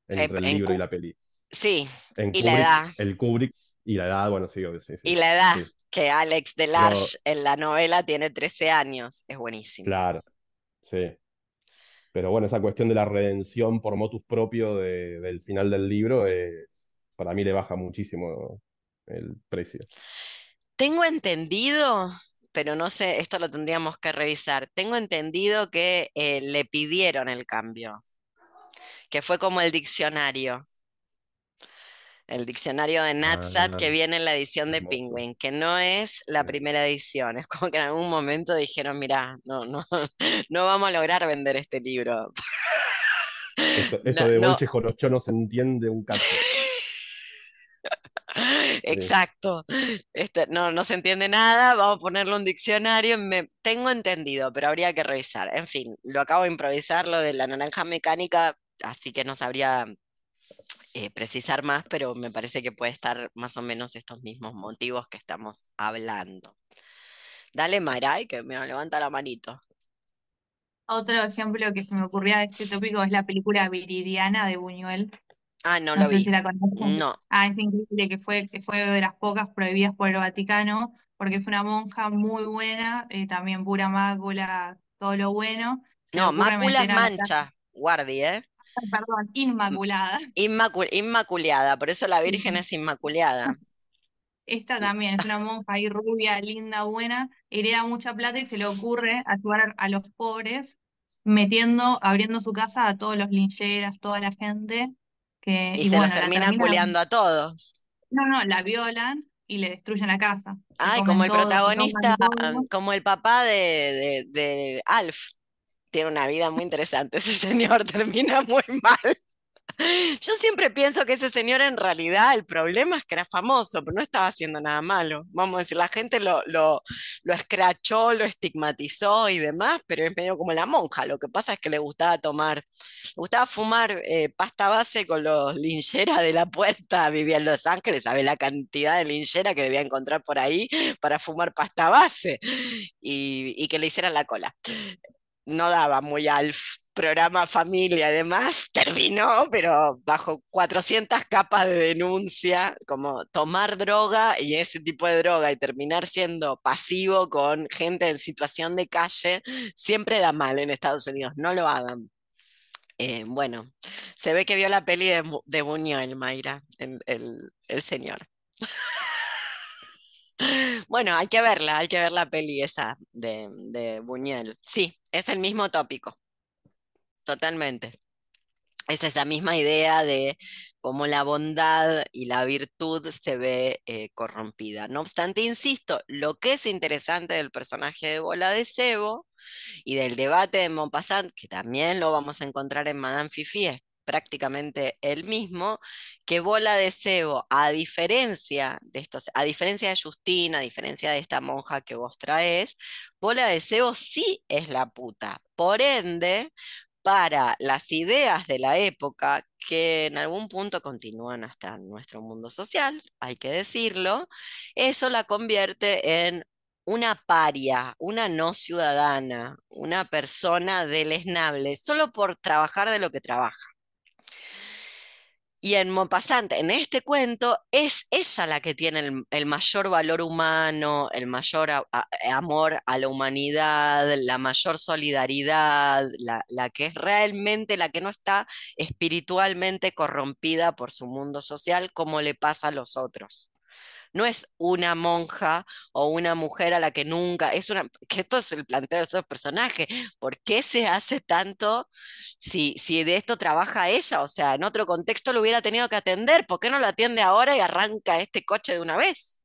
entre el en libro y la peli. sí, En y la edad. el Kubrick y la edad, bueno, sí, obvio, sí, sí, Y la edad, sí, que Alex pero Delarge en la novela tiene 13 años, es buenísimo. claro, sí. Pero bueno, esa cuestión de la redención por motus propio de- del final del libro es, para mí le baja muchísimo el precio. Tengo entendido, pero no sé, esto lo tendríamos que revisar. Tengo entendido que eh, le pidieron el cambio, que fue como el diccionario. El diccionario de Natsat que Ah, viene en la edición de. Penguin, que no es la primera edición. Es como que en algún momento dijeron, mira, no, no, no vamos a lograr vender este libro. Esto, esto No, de no. Bolche Jorocho no se entiende un cacho. Exacto. Este, no, no se entiende nada, vamos a ponerle un diccionario. Me, tengo entendido, pero habría que revisar. En fin, lo acabo de improvisar, lo de la naranja mecánica, así que no sabría eh, precisar más, pero me parece que puede estar más o menos estos mismos motivos que estamos hablando. Dale, Maray, que me levanta la manito. Otro ejemplo que se me ocurría de este tópico es la película Viridiana de Buñuel. Ah, no No lo sé vi. si la conocen. No. Ah, es increíble que fue, que fue de las pocas prohibidas por el Vaticano, porque es una monja muy buena, eh, también pura mácula, todo lo bueno. No, mácula es mancha, guardi, ¿eh? Perdón, inmaculada. Inmacu- inmaculada, por eso la Virgen es inmaculada. Esta también es una monja ahí rubia, linda, buena, hereda mucha plata y se le ocurre ayudar a los pobres, metiendo, abriendo su casa a todos los lincheras, toda la gente, que, Y y se los bueno, termina terminan, culeando a todos. no, no, la violan y le destruyen la casa. Ay, como el todo, protagonista, como el papá de, de, de Alf. Tiene una vida muy interesante. Ese señor termina muy mal. Yo siempre pienso que ese señor en realidad el problema es que era famoso, pero no estaba haciendo nada malo. Vamos a decir, la gente lo, lo, lo escrachó, lo estigmatizó y demás, pero es medio como la monja. Lo que pasa es que le gustaba tomar, le gustaba fumar eh, pasta base con los lincheras de la puerta. Vivía en Los Ángeles, sabe la cantidad de linchera que debía encontrar por ahí para fumar pasta base y, y que le hicieran la cola no daba muy al programa familia, además terminó, pero bajo 400 capas de denuncia, como tomar droga y ese tipo de droga y terminar siendo pasivo con gente en situación de calle, siempre da mal en Estados Unidos, no lo hagan. Eh, bueno, se ve que vio la peli de, de Buñuel, Mayra, el- el señor. Bueno, hay que verla, hay que ver la peli esa de, Buñuel. Sí, es el mismo tópico, totalmente. Es esa misma idea de cómo la bondad y la virtud se ve eh, corrompida. No obstante, insisto, lo que es interesante del personaje de Bola de Cebo y del debate de Maupassant, que también lo vamos a encontrar en Madame Fifi, prácticamente el mismo, que Bola de Cebo, a diferencia de estos, a diferencia de Justina, a diferencia de esta monja que vos traes, Bola de Cebo sí es la puta. Por ende, para las ideas de la época, que en algún punto continúan hasta nuestro mundo social, hay que decirlo, eso la convierte en una paria, una no ciudadana, una persona deleznable, solo por trabajar de lo que trabaja. Y en Maupassant, en este cuento, es ella la que tiene el, mayor valor humano, el mayor amor a la humanidad, la mayor solidaridad, la, la, que es realmente la que no está espiritualmente corrompida por su mundo social como le pasa a los otros no es una monja o una mujer a la que nunca, es una, que esto es el planteo de esos personajes, ¿por qué se hace tanto si, si de esto trabaja ella? O sea, en otro contexto lo hubiera tenido que atender, ¿por qué no lo atiende ahora y arranca este coche de una vez?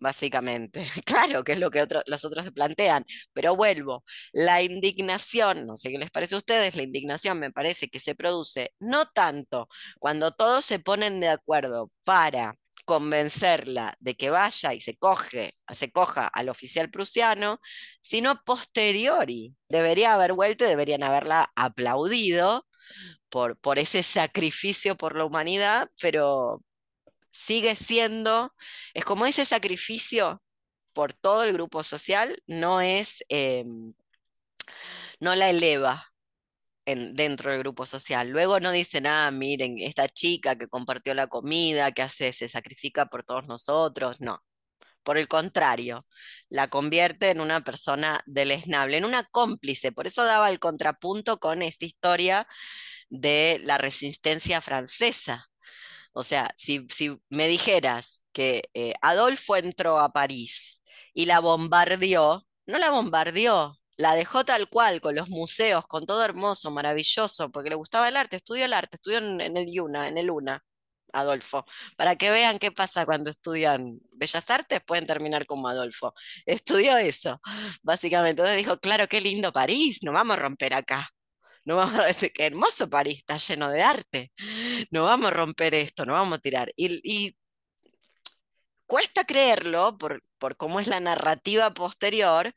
básicamente. Claro que es lo que los otros se plantean, pero vuelvo, la indignación, no sé qué les parece a ustedes, la indignación me parece que se produce no tanto cuando todos se ponen de acuerdo para convencerla de que vaya y se coge, se coja al oficial prusiano, sino posteriori. Debería haber vuelto y deberían haberla aplaudido por, por ese sacrificio por la humanidad, pero sigue siendo, es como ese sacrificio por todo el grupo social, no es, em, no la eleva, dentro del grupo social. Luego no dicen, ah, miren, esta chica que compartió la comida, que hace, se sacrifica por todos nosotros. No. Por el contrario, la convierte en una persona deleznable, en una cómplice. Por eso daba el contrapunto con esta historia de la resistencia francesa. O sea, si, me dijeras que eh, Adolfo entró a París y la bombardeó, no la bombardeó, la dejó tal cual, con los museos, con todo hermoso, maravilloso, porque le gustaba el arte, estudió el arte, estudió en, el IUNA, en el UNA, Adolfo, para que vean qué pasa cuando estudian Bellas Artes, pueden terminar como Adolfo. Estudió eso, básicamente. Entonces dijo, claro, qué lindo París, no vamos a romper acá. No vamos a, qué hermoso París, está lleno de arte. No vamos a romper esto, no vamos a tirar. Y, cuesta creerlo por, por cómo es la narrativa posterior,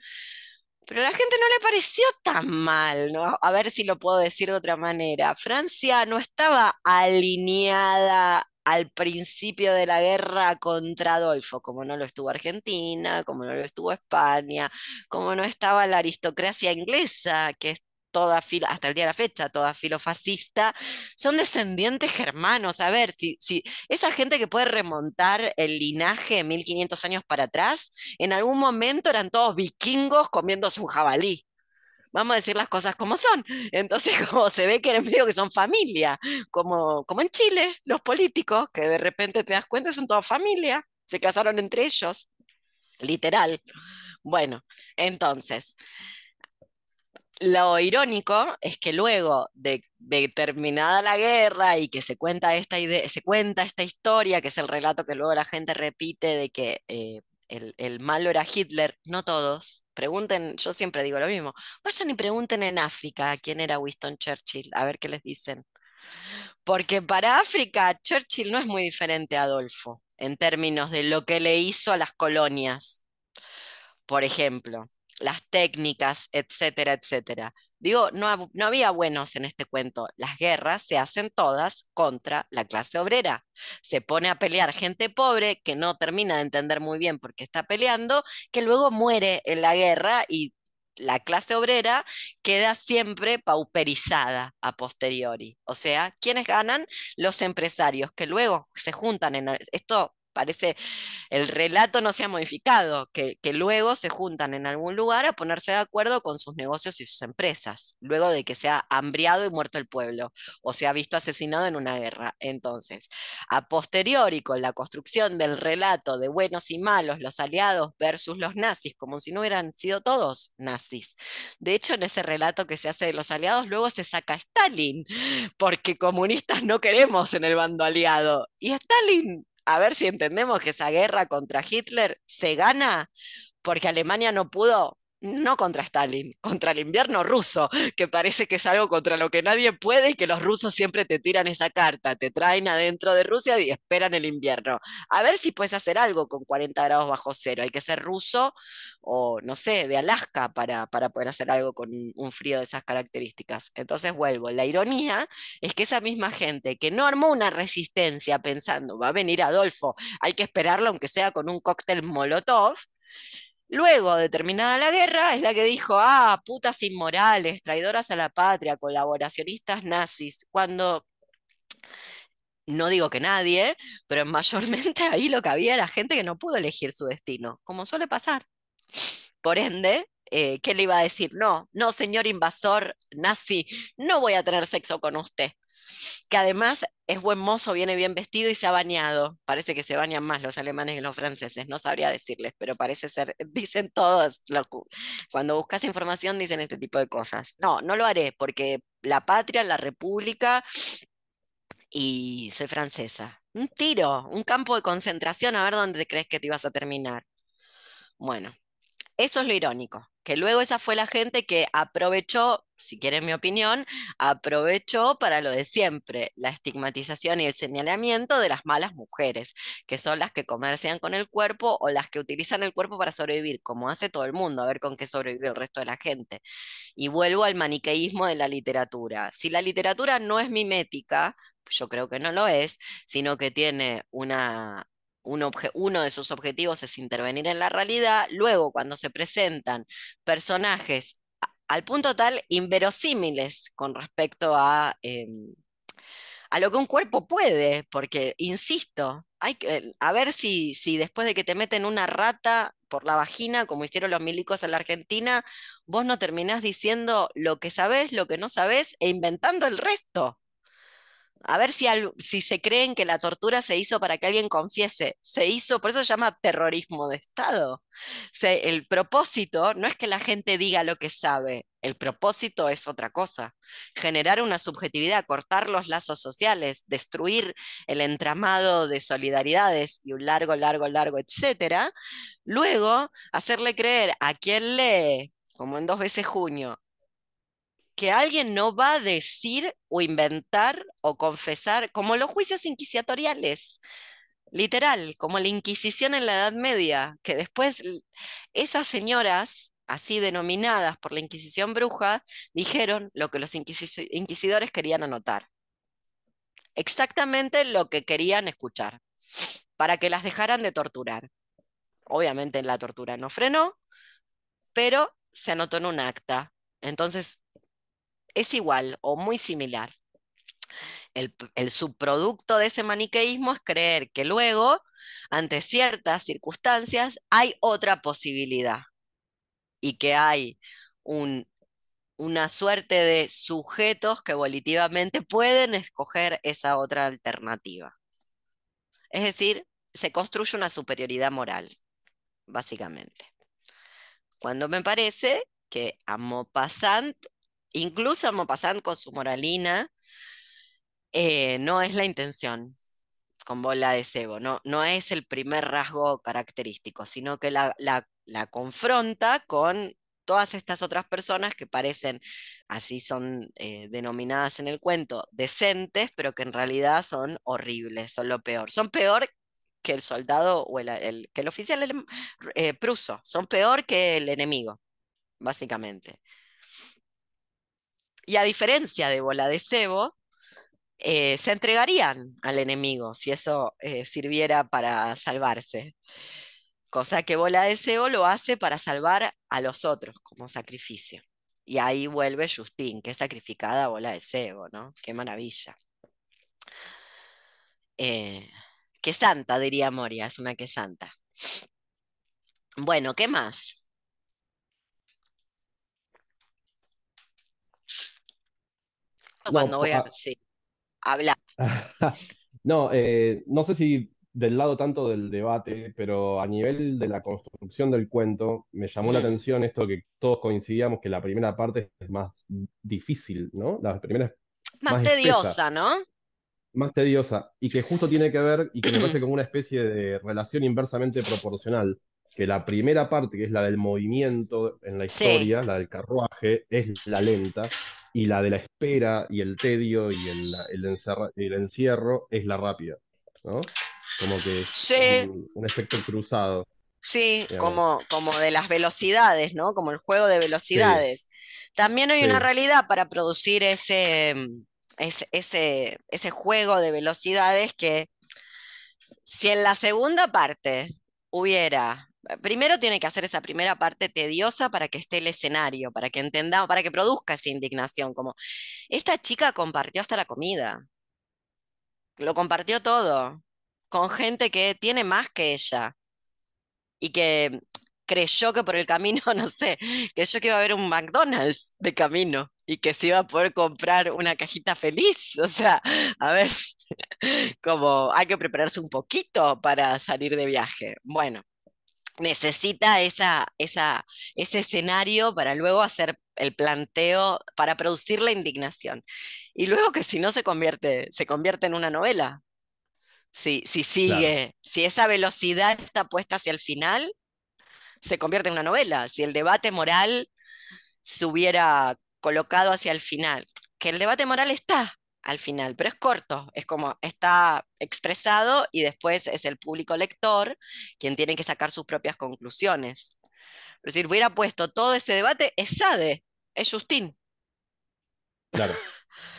pero a la gente no le pareció tan mal, ¿no? A ver si lo puedo decir de otra manera. Francia no estaba alineada al principio de la guerra contra Adolfo, como no lo estuvo Argentina, como no lo estuvo España, como no estaba la aristocracia inglesa, que toda filo, hasta el día de la fecha, toda filofascista, son descendientes germanos. A ver, si, si esa gente que puede remontar el linaje 1500 años para atrás, en algún momento eran todos vikingos comiendo su jabalí. Vamos a decir las cosas como son. Entonces, como se ve que en medio que son familia, como, como en Chile, los políticos, que de repente te das cuenta son toda familia, se casaron entre ellos, literal. Bueno, entonces, lo irónico es que luego de, terminada la guerra y que se cuenta, esta se cuenta esta historia, que es el relato que luego la gente repite de que eh, el, malo era Hitler, no todos. Pregunten, yo siempre digo lo mismo, vayan y pregunten en África quién era Winston Churchill, a ver qué les dicen. Porque para África Churchill no es muy diferente a Adolfo en términos de lo que le hizo a las colonias. Por ejemplo, las técnicas, etcétera, etcétera. Digo, no, había buenos en este cuento. Las guerras se hacen todas contra la clase obrera. Se pone a pelear gente pobre que no termina de entender muy bien por qué está peleando, que luego muere en la guerra y la clase obrera queda siempre pauperizada a posteriori. O sea, ¿quiénes ganan? Los empresarios, que luego se juntan en... Esto parece el relato no se ha modificado, que, luego se juntan en algún lugar a ponerse de acuerdo con sus negocios y sus empresas, luego de que se ha hambriado y muerto el pueblo o se ha visto asesinado en una guerra. Entonces, a posteriori, con la construcción del relato de buenos y malos, los aliados versus los nazis, como si no hubieran sido todos nazis. De hecho, en ese relato que se hace de los aliados, luego se saca Stalin, porque comunistas no queremos en el bando aliado. Y Stalin a ver si entendemos que esa guerra contra Hitler se gana porque Alemania no pudo no contra Stalin, contra el invierno ruso, que parece que es algo contra lo que nadie puede y que los rusos siempre te tiran esa carta, te traen adentro de Rusia y esperan el invierno. A ver si puedes hacer algo con 40 grados bajo cero. Hay que ser ruso o, no sé, de Alaska para, para poder hacer algo con un frío de esas características. Entonces vuelvo. La ironía es que esa misma gente que no armó una resistencia pensando, va a venir Adolfo, hay que esperarlo aunque sea con un cóctel Molotov, Luego, determinada la guerra, es la que dijo, ah, putas inmorales, traidoras a la patria, colaboracionistas nazis, cuando no digo que nadie, pero mayormente ahí lo que había era gente que no pudo elegir su destino, como suele pasar. Por ende, eh, ¿qué le iba a decir? No, no, señor invasor nazi, no voy a tener sexo con usted que además es buen mozo, viene bien vestido y se ha bañado. Parece que se bañan más los alemanes que los franceses, no sabría decirles, pero parece ser, dicen todos, cuando buscas información dicen este tipo de cosas. No, no lo haré porque la patria, la república y soy francesa. Un tiro, un campo de concentración, a ver dónde crees que te ibas a terminar. Bueno, eso es lo irónico que luego esa fue la gente que aprovechó, si quieren mi opinión, aprovechó para lo de siempre, la estigmatización y el señalamiento de las malas mujeres, que son las que comercian con el cuerpo o las que utilizan el cuerpo para sobrevivir, como hace todo el mundo, a ver con qué sobrevive el resto de la gente. Y vuelvo al maniqueísmo de la literatura. Si la literatura no es mimética, yo creo que no lo es, sino que tiene una uno de sus objetivos es intervenir en la realidad, luego cuando se presentan personajes al punto tal inverosímiles con respecto a, em, a lo que un cuerpo puede, porque, insisto, hay que, a ver si, si después de que te meten una rata por la vagina, como hicieron los milicos en la Argentina, vos no terminás diciendo lo que sabés, lo que no sabés e inventando el resto. A ver si, si se creen que la tortura se hizo para que alguien confiese. Se hizo, por eso se llama terrorismo de Estado. el propósito no es que la gente diga lo que sabe, el propósito es otra cosa. Generar una subjetividad, cortar los lazos sociales, destruir el entramado de solidaridades y un largo, largo, largo, etcétera. Luego, hacerle creer a quien lee, como en dos veces junio, que alguien no va a decir o inventar o confesar, como los juicios inquisitoriales, literal, como la Inquisición en la Edad Media, que después esas señoras, así denominadas por la Inquisición bruja, dijeron lo que los inquisidores querían anotar. Exactamente lo que querían escuchar, para que las dejaran de torturar. Obviamente la tortura no frenó, pero se anotó en un acta. Entonces, es igual o muy similar. El, subproducto de ese maniqueísmo es creer que luego, ante ciertas circunstancias, hay otra posibilidad y que hay una suerte de sujetos que volitivamente pueden escoger esa otra alternativa. Es decir, se construye una superioridad moral, básicamente. Cuando me parece que a Maupassant incluso Maupassant con su moralina, eh, no es la intención con bola de cebo, no, no es el primer rasgo característico, sino que la, confronta con todas estas otras personas que parecen, así son eh, denominadas en el cuento, decentes, pero que en realidad son horribles, son lo peor. Son peor que el soldado o el, que el oficial eh, pruso, son peor que el enemigo, básicamente. Y a diferencia de bola de cebo, eh, se entregarían al enemigo si eso eh, sirviera para salvarse. Cosa que bola de cebo lo hace para salvar a los otros como sacrificio. Y ahí vuelve Justin, que es sacrificada a bola de cebo, ¿no? Qué maravilla. Eh, Que santa, diría Moria, es una que santa. Bueno, ¿qué más? Cuando No, voy a... ah, Sí, habla. no, eh, no sé si del lado tanto del debate, pero a nivel de la construcción del cuento, me llamó la atención esto que todos coincidíamos que la primera parte es más difícil, ¿no? La primera es Más más espesa. tediosa, ¿no? más tediosa y que justo tiene que ver y que me parece como una especie de relación inversamente proporcional, que la primera parte, que es la del movimiento en la Sí, historia, la del carruaje, es la lenta, y la de la espera y el tedio y el, el, encerra- el encierro es la rápida, ¿no? Como que es sí, un, un efecto cruzado, sí, digamos. como, como de las velocidades, ¿no? Como el juego de Sí, velocidades. También hay una realidad para producir ese, ese, ese, ese juego de velocidades que si en la segunda parte hubiera, primero tiene que hacer esa primera parte tediosa para que esté el escenario, para que entendamos, para que produzca esa indignación, como esta chica compartió hasta la comida, lo compartió todo, con gente que tiene más que ella y que creyó que por el camino, no sé, creyó que iba a haber un McDonald's de camino y que se iba a poder comprar una cajita feliz. O sea, a ver, como hay que prepararse un poquito para salir de viaje. Bueno, necesita esa, esa, ese escenario para luego hacer el planteo, para producir la indignación. Y luego que si no se convierte, se convierte en una novela. Si, si claro, sigue, si esa velocidad está puesta hacia el final, se convierte en una novela. Si el debate moral se hubiera colocado hacia el final, que el debate moral está al final, pero es corto, es como está expresado y después es el público lector quien tiene que sacar sus propias conclusiones. Pero si hubiera puesto todo ese debate, es Sade, es Justín, claro,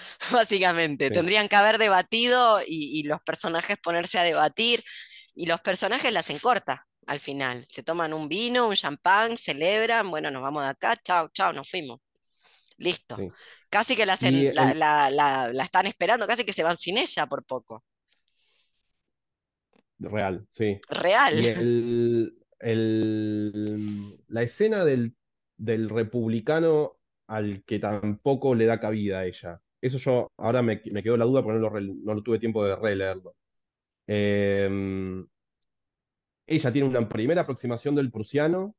básicamente. sí, Tendrían que haber debatido y, y los personajes ponerse a debatir y los personajes la hacen corta al final. Se toman un vino, un champán, celebran, bueno, nos vamos de acá, chao, chao, nos fuimos. Listo. sí. Casi que la, Y hacen- la, el, la- la- la están esperando, casi que se van sin ella por poco. real, sí. Real. Y el, el- la escena del, del republicano al que tampoco le da cabida a ella. Eso yo ahora me, me quedó la duda porque no lo, no lo tuve tiempo de releerlo. Eh, ella tiene una primera aproximación del prusiano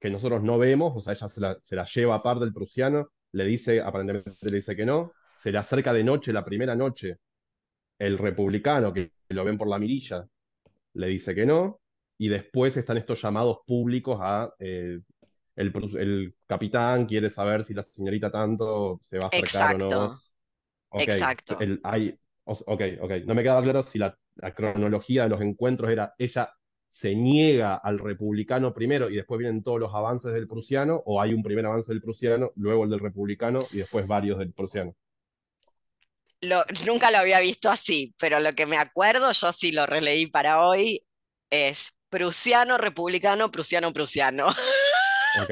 que nosotros no vemos, o sea, ella se la, se la lleva a par del prusiano, le dice, aparentemente le dice que no, se le acerca de noche, la primera noche, el republicano, que lo ven por la mirilla, le dice que no, y después están estos llamados públicos a eh, el, el capitán quiere saber si la señorita tanto se va a acercar o no. Exacto, Ok, exacto. el, hay, os- ok, ok. No me quedaba claro si la, la cronología de los encuentros era ella se niega al republicano primero y después vienen todos los avances del prusiano, o hay un primer avance del prusiano, luego el del republicano y después varios del prusiano. Lo- nunca lo había visto así, pero lo que me acuerdo, yo sí lo releí para hoy, es prusiano, republicano, prusiano, prusiano.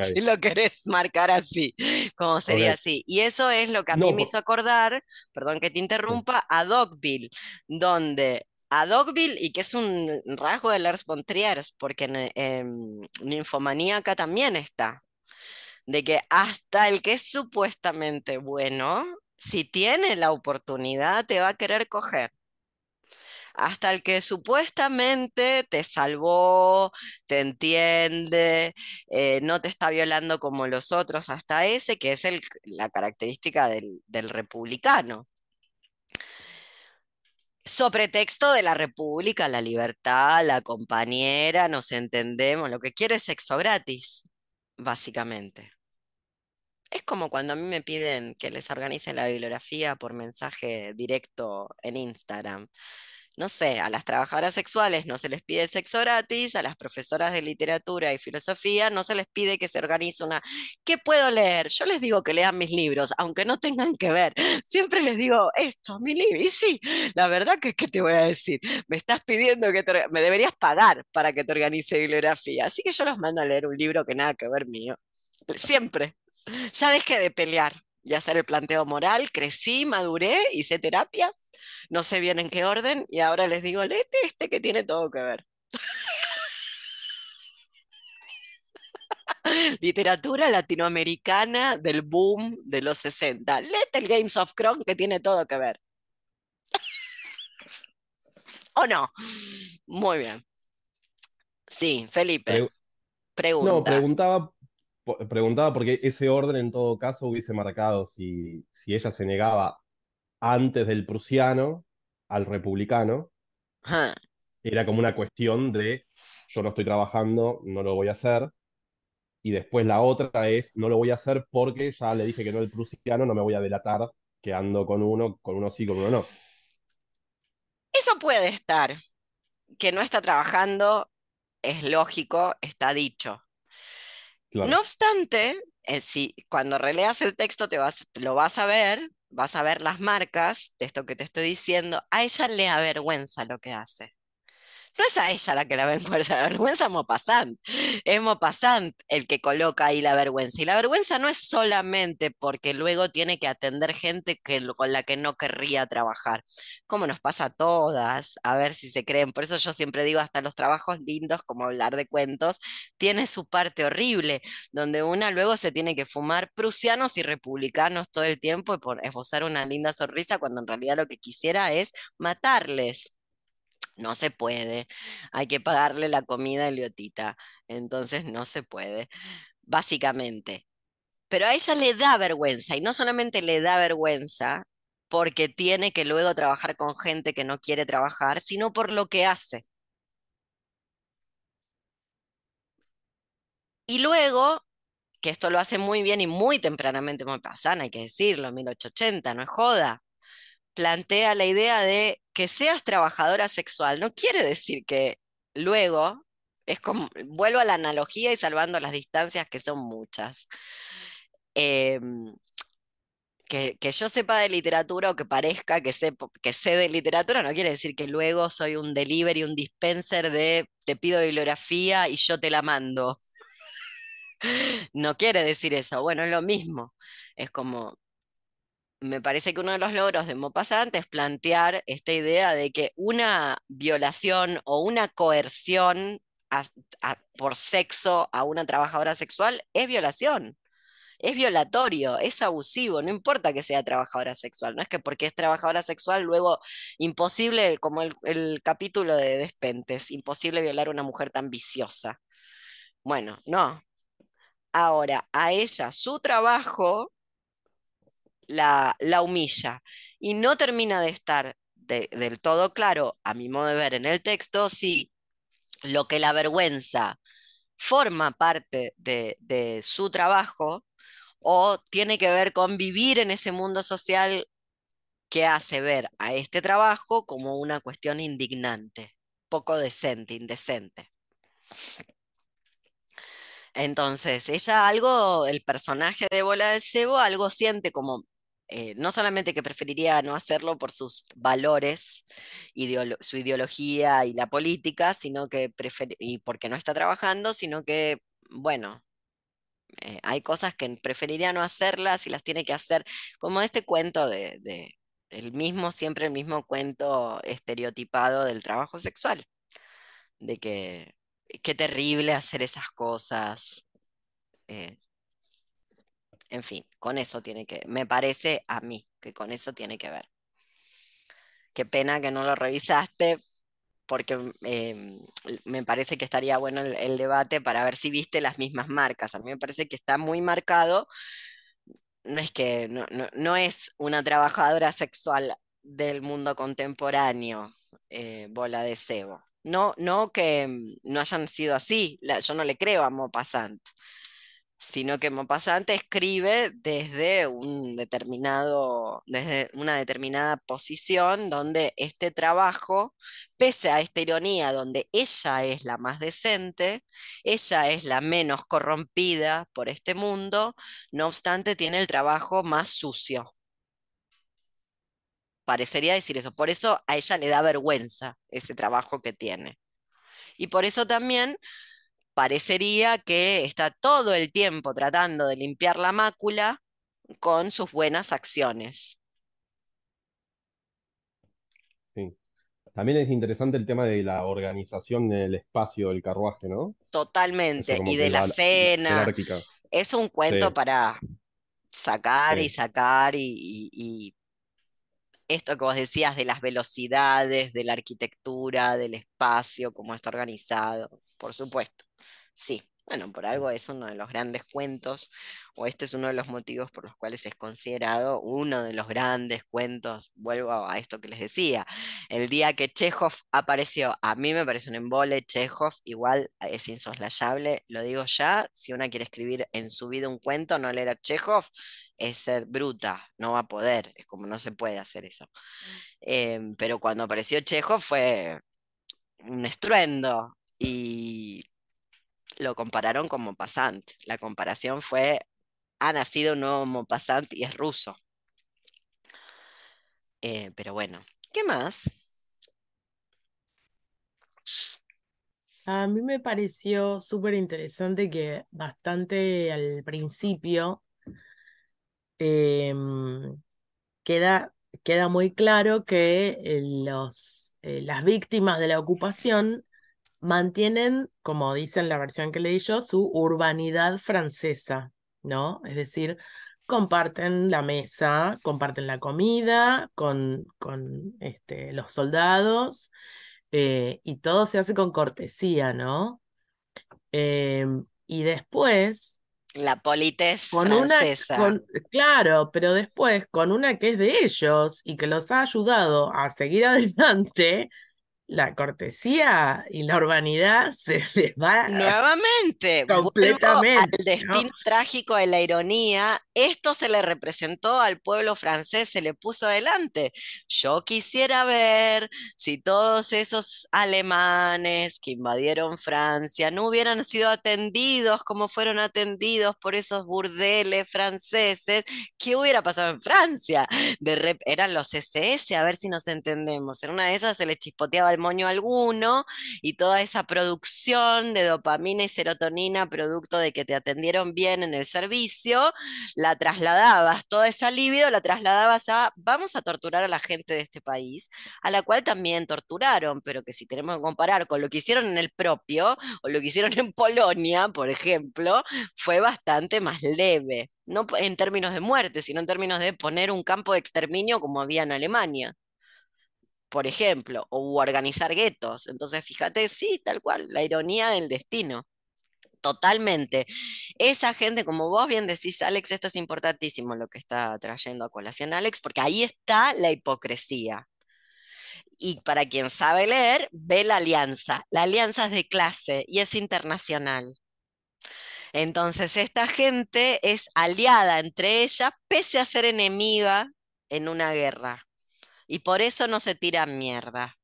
Si lo querés marcar así, como sería así. Y eso es lo que a mí No, me hizo acordar, perdón que te interrumpa, a Dogville, donde a Dogville, y que es un rasgo de Lars von Trier, porque en, en Ninfomaníaca también está, de que hasta el que es supuestamente bueno, si tiene la oportunidad, te va a querer coger. Hasta el que supuestamente te salvó, te entiende, eh, no te está violando como los otros, hasta ese que es el- la característica del republicano. So pretexto de la república, la libertad, la compañera, nos entendemos, lo que quiere es sexo gratis, básicamente. Es como cuando a mí me piden que les organice la bibliografía por mensaje directo en Instagram. No sé, a las trabajadoras sexuales no se les pide sexo gratis, a las profesoras de literatura y filosofía no se les pide que se organice una... ¿Qué puedo leer? Yo les digo que lean mis libros, aunque no tengan que ver. Siempre les digo, esto, mi libro. Y sí, la verdad que, ¿qué te voy a decir? Me estás pidiendo que te... me deberías pagar para que te organice bibliografía. Así que yo los mando a leer un libro que nada que ver mío. Siempre. Ya dejé de pelear y hacer el planteo moral, crecí, maduré, hice terapia no sé bien en qué orden, y ahora les digo, léete este que tiene todo que ver. Literatura latinoamericana del boom de los 60. Léete el Games of Thrones que tiene todo que ver. ¿O no? Muy bien. Sí, Felipe, Pre- No, pregunta. preguntaba, preguntaba porque ese orden en todo caso hubiese marcado si, si ella se negaba antes del prusiano al republicano, era como una cuestión de yo no estoy trabajando, no lo voy a hacer. Y después la otra es no lo voy a hacer porque ya le dije que no el prusiano, no me voy a delatar que ando con uno, con uno sí, con uno no. Eso puede estar. Que no está trabajando es lógico, está dicho. Claro. No obstante, eh, si cuando releas el texto te vas, lo vas a ver, vas a ver las marcas de esto que te estoy diciendo. A ella le avergüenza lo que hace. No es a ella la que la vergüenza, la vergüenza es Maupassant. Es Maupassant el que coloca ahí la vergüenza. Y la vergüenza no es solamente porque luego tiene que atender gente que, con la que no querría trabajar, como nos pasa a todas, a ver si se creen. Por eso yo siempre digo, hasta los trabajos lindos, como hablar de cuentos, tiene su parte horrible, donde una luego se tiene que fumar prusianos y republicanos todo el tiempo y por esbozar una linda sonrisa cuando en realidad lo que quisiera es matarles. No se puede. Hay que pagarle la comida a Eliotita. Entonces no se puede, básicamente. Pero a ella le da vergüenza y no solamente le da vergüenza porque tiene que luego trabajar con gente que no quiere trabajar, sino por lo que hace. Y luego, que esto lo hace muy bien y muy tempranamente Maupassant, hay que decirlo, 1880, no es joda, plantea la idea de que seas trabajadora sexual. No quiere decir que luego, es como, vuelvo a la analogía y salvando las distancias que son muchas. Em, que, que yo sepa de literatura o que parezca que sé, que sé de literatura no quiere decir que luego soy un delivery, un dispenser de te pido bibliografía y yo te la mando. No quiere decir eso. Bueno, es lo mismo. Es como, me parece que uno de los logros de Maupassant es plantear esta idea de que una violación o una coerción por sexo a una trabajadora sexual es violación. Es violatorio, es abusivo, no importa que sea trabajadora sexual, no es que porque es trabajadora sexual luego imposible, como el, el capítulo de Despentes, imposible violar a una mujer tan viciosa. Bueno, no. Ahora, a ella su trabajo la, la humilla y no termina de estar de- del todo claro, a mi modo de ver en el texto, si lo que la avergüenza forma parte de, de su trabajo o tiene que ver con vivir en ese mundo social que hace ver a este trabajo como una cuestión indignante, poco decente, indecente. Entonces, ella algo, el personaje de Bola de Cebo, algo siente como, eh, no solamente que preferiría no hacerlo por sus valores, su ideología y la política, sino que y porque no está trabajando, sino que, bueno, eh, hay cosas que preferiría no hacerlas y las tiene que hacer, como este cuento de, de el mismo, siempre el mismo cuento estereotipado del trabajo sexual, de que qué terrible hacer esas cosas. eh, en fin, con eso tiene que, me parece a mí que con eso tiene que ver. Qué pena que no lo revisaste, porque eh, me parece que estaría bueno el, debate para ver si viste las mismas marcas. A mí me parece que está muy marcado, no es que no, no- no es una trabajadora sexual del mundo contemporáneo, eh, bola de cebo. No, no que mm, no hayan sido así, yo no le creo a Maupassant, sino que Maupassant escribe desde un determinado, desde una determinada posición donde este trabajo, pese a esta ironía, donde ella es la más decente, ella es la menos corrompida por este mundo, no obstante tiene el trabajo más sucio. Parecería decir eso. Por eso a ella le da vergüenza ese trabajo que tiene. Y por eso también parecería que está todo el tiempo tratando de limpiar la mácula con sus buenas acciones. También es interesante el tema de la organización del espacio del carruaje, ¿no? Totalmente. Y de la cena. jerárquica. Es un cuento Sí, para sacar y sí. sacar y, y- y esto que vos decías de las velocidades, de la arquitectura, del espacio, cómo está organizado, por supuesto. Sí, bueno, por algo es uno de los grandes cuentos, o este es uno de los motivos por los cuales es considerado uno de los grandes cuentos. Vuelvo a esto que les decía. El día que Chekhov apareció, a mí me parece un embole, Chekhov igual es insoslayable, lo digo ya, si una quiere escribir en su vida un cuento, no leer a Chekhov, es ser bruta, no va a poder, es como no se puede hacer eso. Em, pero cuando apareció Chekhov fue un estruendo y lo compararon con Maupassant. La comparación fue, ha nacido un nuevo Maupassant y es ruso. Eh, pero bueno, ¿qué más? A mí me pareció súper interesante que bastante al principio em, queda, queda muy claro que eh, los, eh, las víctimas de la ocupación mantienen, como dice en la versión que leí yo, su urbanidad francesa, ¿no? Es decir, comparten la mesa, comparten la comida con, con este, los soldados eh, y todo se hace con cortesía, ¿no? Em, y después, La con una, francesa. con, claro, pero después con una que es de ellos y que los ha ayudado a seguir adelante, la cortesía y la urbanidad se les va Nuevamente, al completamente, ¿no? destino trágico de la ironía. Esto se le representó al pueblo francés, se le puso adelante. Yo quisiera ver si todos esos alemanes que invadieron Francia no hubieran sido atendidos como fueron atendidos por esos burdeles franceses. ¿Qué hubiera pasado en Francia? De eran los SS, a ver si nos entendemos. En una de esas se le chispoteaba el moño a alguno y toda esa producción de dopamina y serotonina, producto de que te atendieron bien en el servicio, la trasladabas, toda esa libido la trasladabas a, vamos a torturar a la gente de este país, a la cual también torturaron, pero que si tenemos que comparar con lo que hicieron en el propio o lo que hicieron en Polonia, por ejemplo, fue bastante más leve. No en términos de muerte, sino en términos de poner un campo de exterminio como había en Alemania por ejemplo, o organizar guetos. Entonces, fíjate, sí, tal cual, la ironía del destino. Totalmente. Esa gente, como vos bien decís, Alex, esto es importantísimo lo que está trayendo a colación Alex, porque ahí está la hipocresía. Y para quien sabe leer, ve la alianza. La alianza es de clase y es internacional. Entonces, esta gente es aliada entre ellas, pese a ser enemiga en una guerra. Y por eso no se tiran mierda.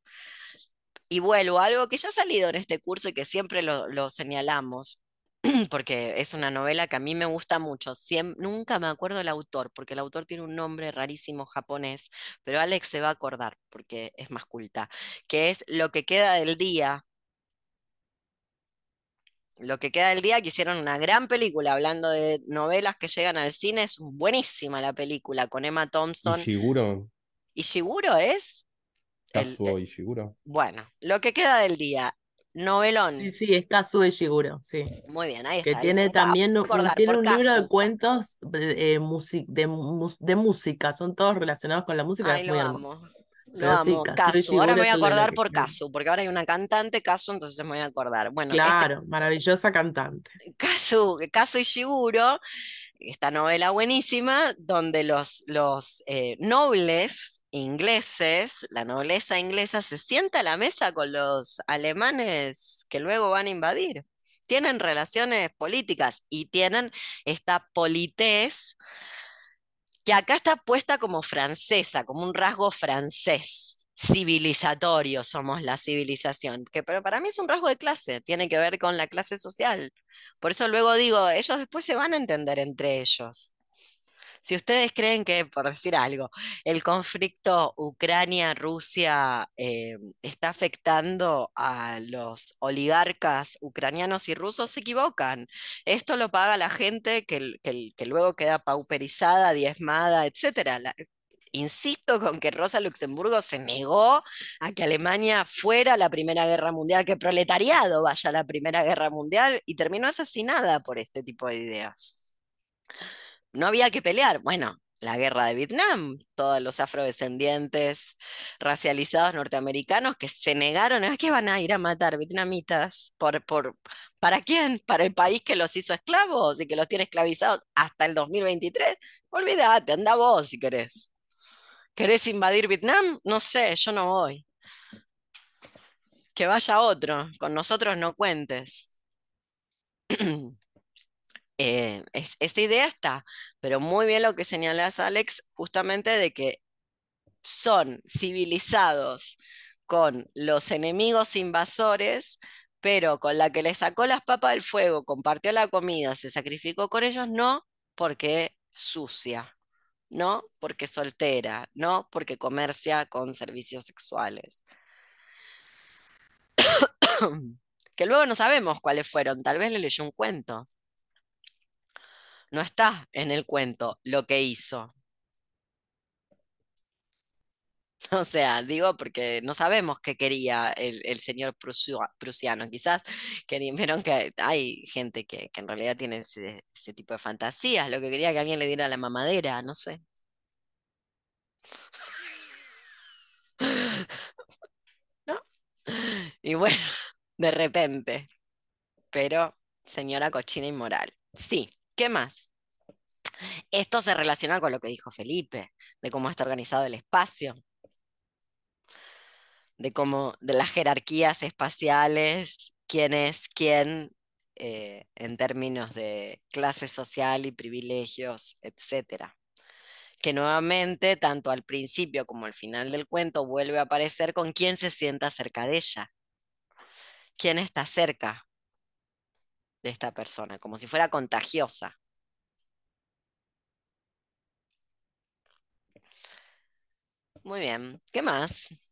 Y vuelvo a algo que ya ha salido en este curso y que siempre lo señalamos, porque es una novela que a mí me gusta mucho. Siem- nunca me acuerdo el autor, porque el autor tiene un nombre rarísimo japonés, pero Alex se va a acordar porque es más culta, que es Lo que queda del día. Lo que queda del día, que hicieron una gran película hablando de novelas que llegan al cine, es buenísima la película con Emma Thompson. Ishiguro, ¿Y Shiguro es? El, Kazuo eh, Ishiguro. bueno, lo que queda del día, novelón. sí, es Kazuo Ishiguro, sí. Muy bien, ahí Que está. tiene ¿viste? Ah, también un, acordar, tiene un libro de Casu. cuentos de, eh, musi- de, música, son todos relacionados con la música, Ay, es lo muy amo. Lo Pero sí, amo. Casu. Ahora me voy a acordar que por. Casu, porque ahora hay una cantante, Casu, entonces me voy a acordar. Bueno, este Claro, maravillosa cantante. Kazu, Kazu Ishiguro, esta novela buenísima, donde los, los eh, nobles ingleses, la nobleza inglesa, se sienta a la mesa con los alemanes que luego van a invadir. Tienen relaciones políticas y tienen esta politez que acá está puesta como francesa, como un rasgo francés, civilizatorio, somos la civilización, que pero para mí es un rasgo de clase, tiene que ver con la clase social. Por eso luego digo, ellos después se van a entender entre ellos. Si ustedes creen que, por decir algo, el conflicto Ucrania-Rusia eh, está afectando a los oligarcas ucranianos y rusos, se equivocan. Esto lo paga la gente que, luego queda pauperizada, diezmada, etcétera. La, Insisto con que Rosa Luxemburgo se negó a que Alemania fuera la Primera Guerra Mundial, que proletariado vaya a la Primera Guerra Mundial y terminó asesinada por este tipo de ideas. No había que pelear. Bueno, la guerra de Vietnam, todos los afrodescendientes racializados norteamericanos que se negaron, ¿a qué van a ir a matar vietnamitas? ¿Por, por, ¿Para quién? ¿Para el país que los hizo esclavos y que los tiene esclavizados hasta el 2023? Olvídate, anda vos si querés. ¿Querés invadir Vietnam? No sé, yo no voy. Que vaya otro, con nosotros no cuentes. Eh, esta idea está, pero muy bien lo que señalas, Alex, justamente de que son civilizados con los enemigos invasores, pero con la que le sacó las papas del fuego, compartió la comida, se sacrificó con ellos, no porque sucia, no porque soltera, no porque comercia con servicios sexuales. que luego no sabemos cuáles fueron, tal vez le leyó un cuento. No está en el cuento lo que hizo. O sea, digo porque no sabemos qué quería el, señor prusiano. Quizás que vieron que hay gente que, en realidad tiene ese, tipo de fantasías. Lo que quería que alguien le diera la mamadera, no sé. ¿No? Y bueno, de repente. Pero, señora cochina inmoral. Sí, ¿qué más? Esto se relaciona con lo que dijo Felipe, de cómo está organizado el espacio, de cómo, de las jerarquías espaciales, quién es quién eh, en términos de clase social y privilegios, etc. Que nuevamente, tanto al principio como al final del cuento, vuelve a aparecer con quién se sienta cerca de ella, quién está cerca de esta persona, como si fuera contagiosa. Muy bien, ¿qué más?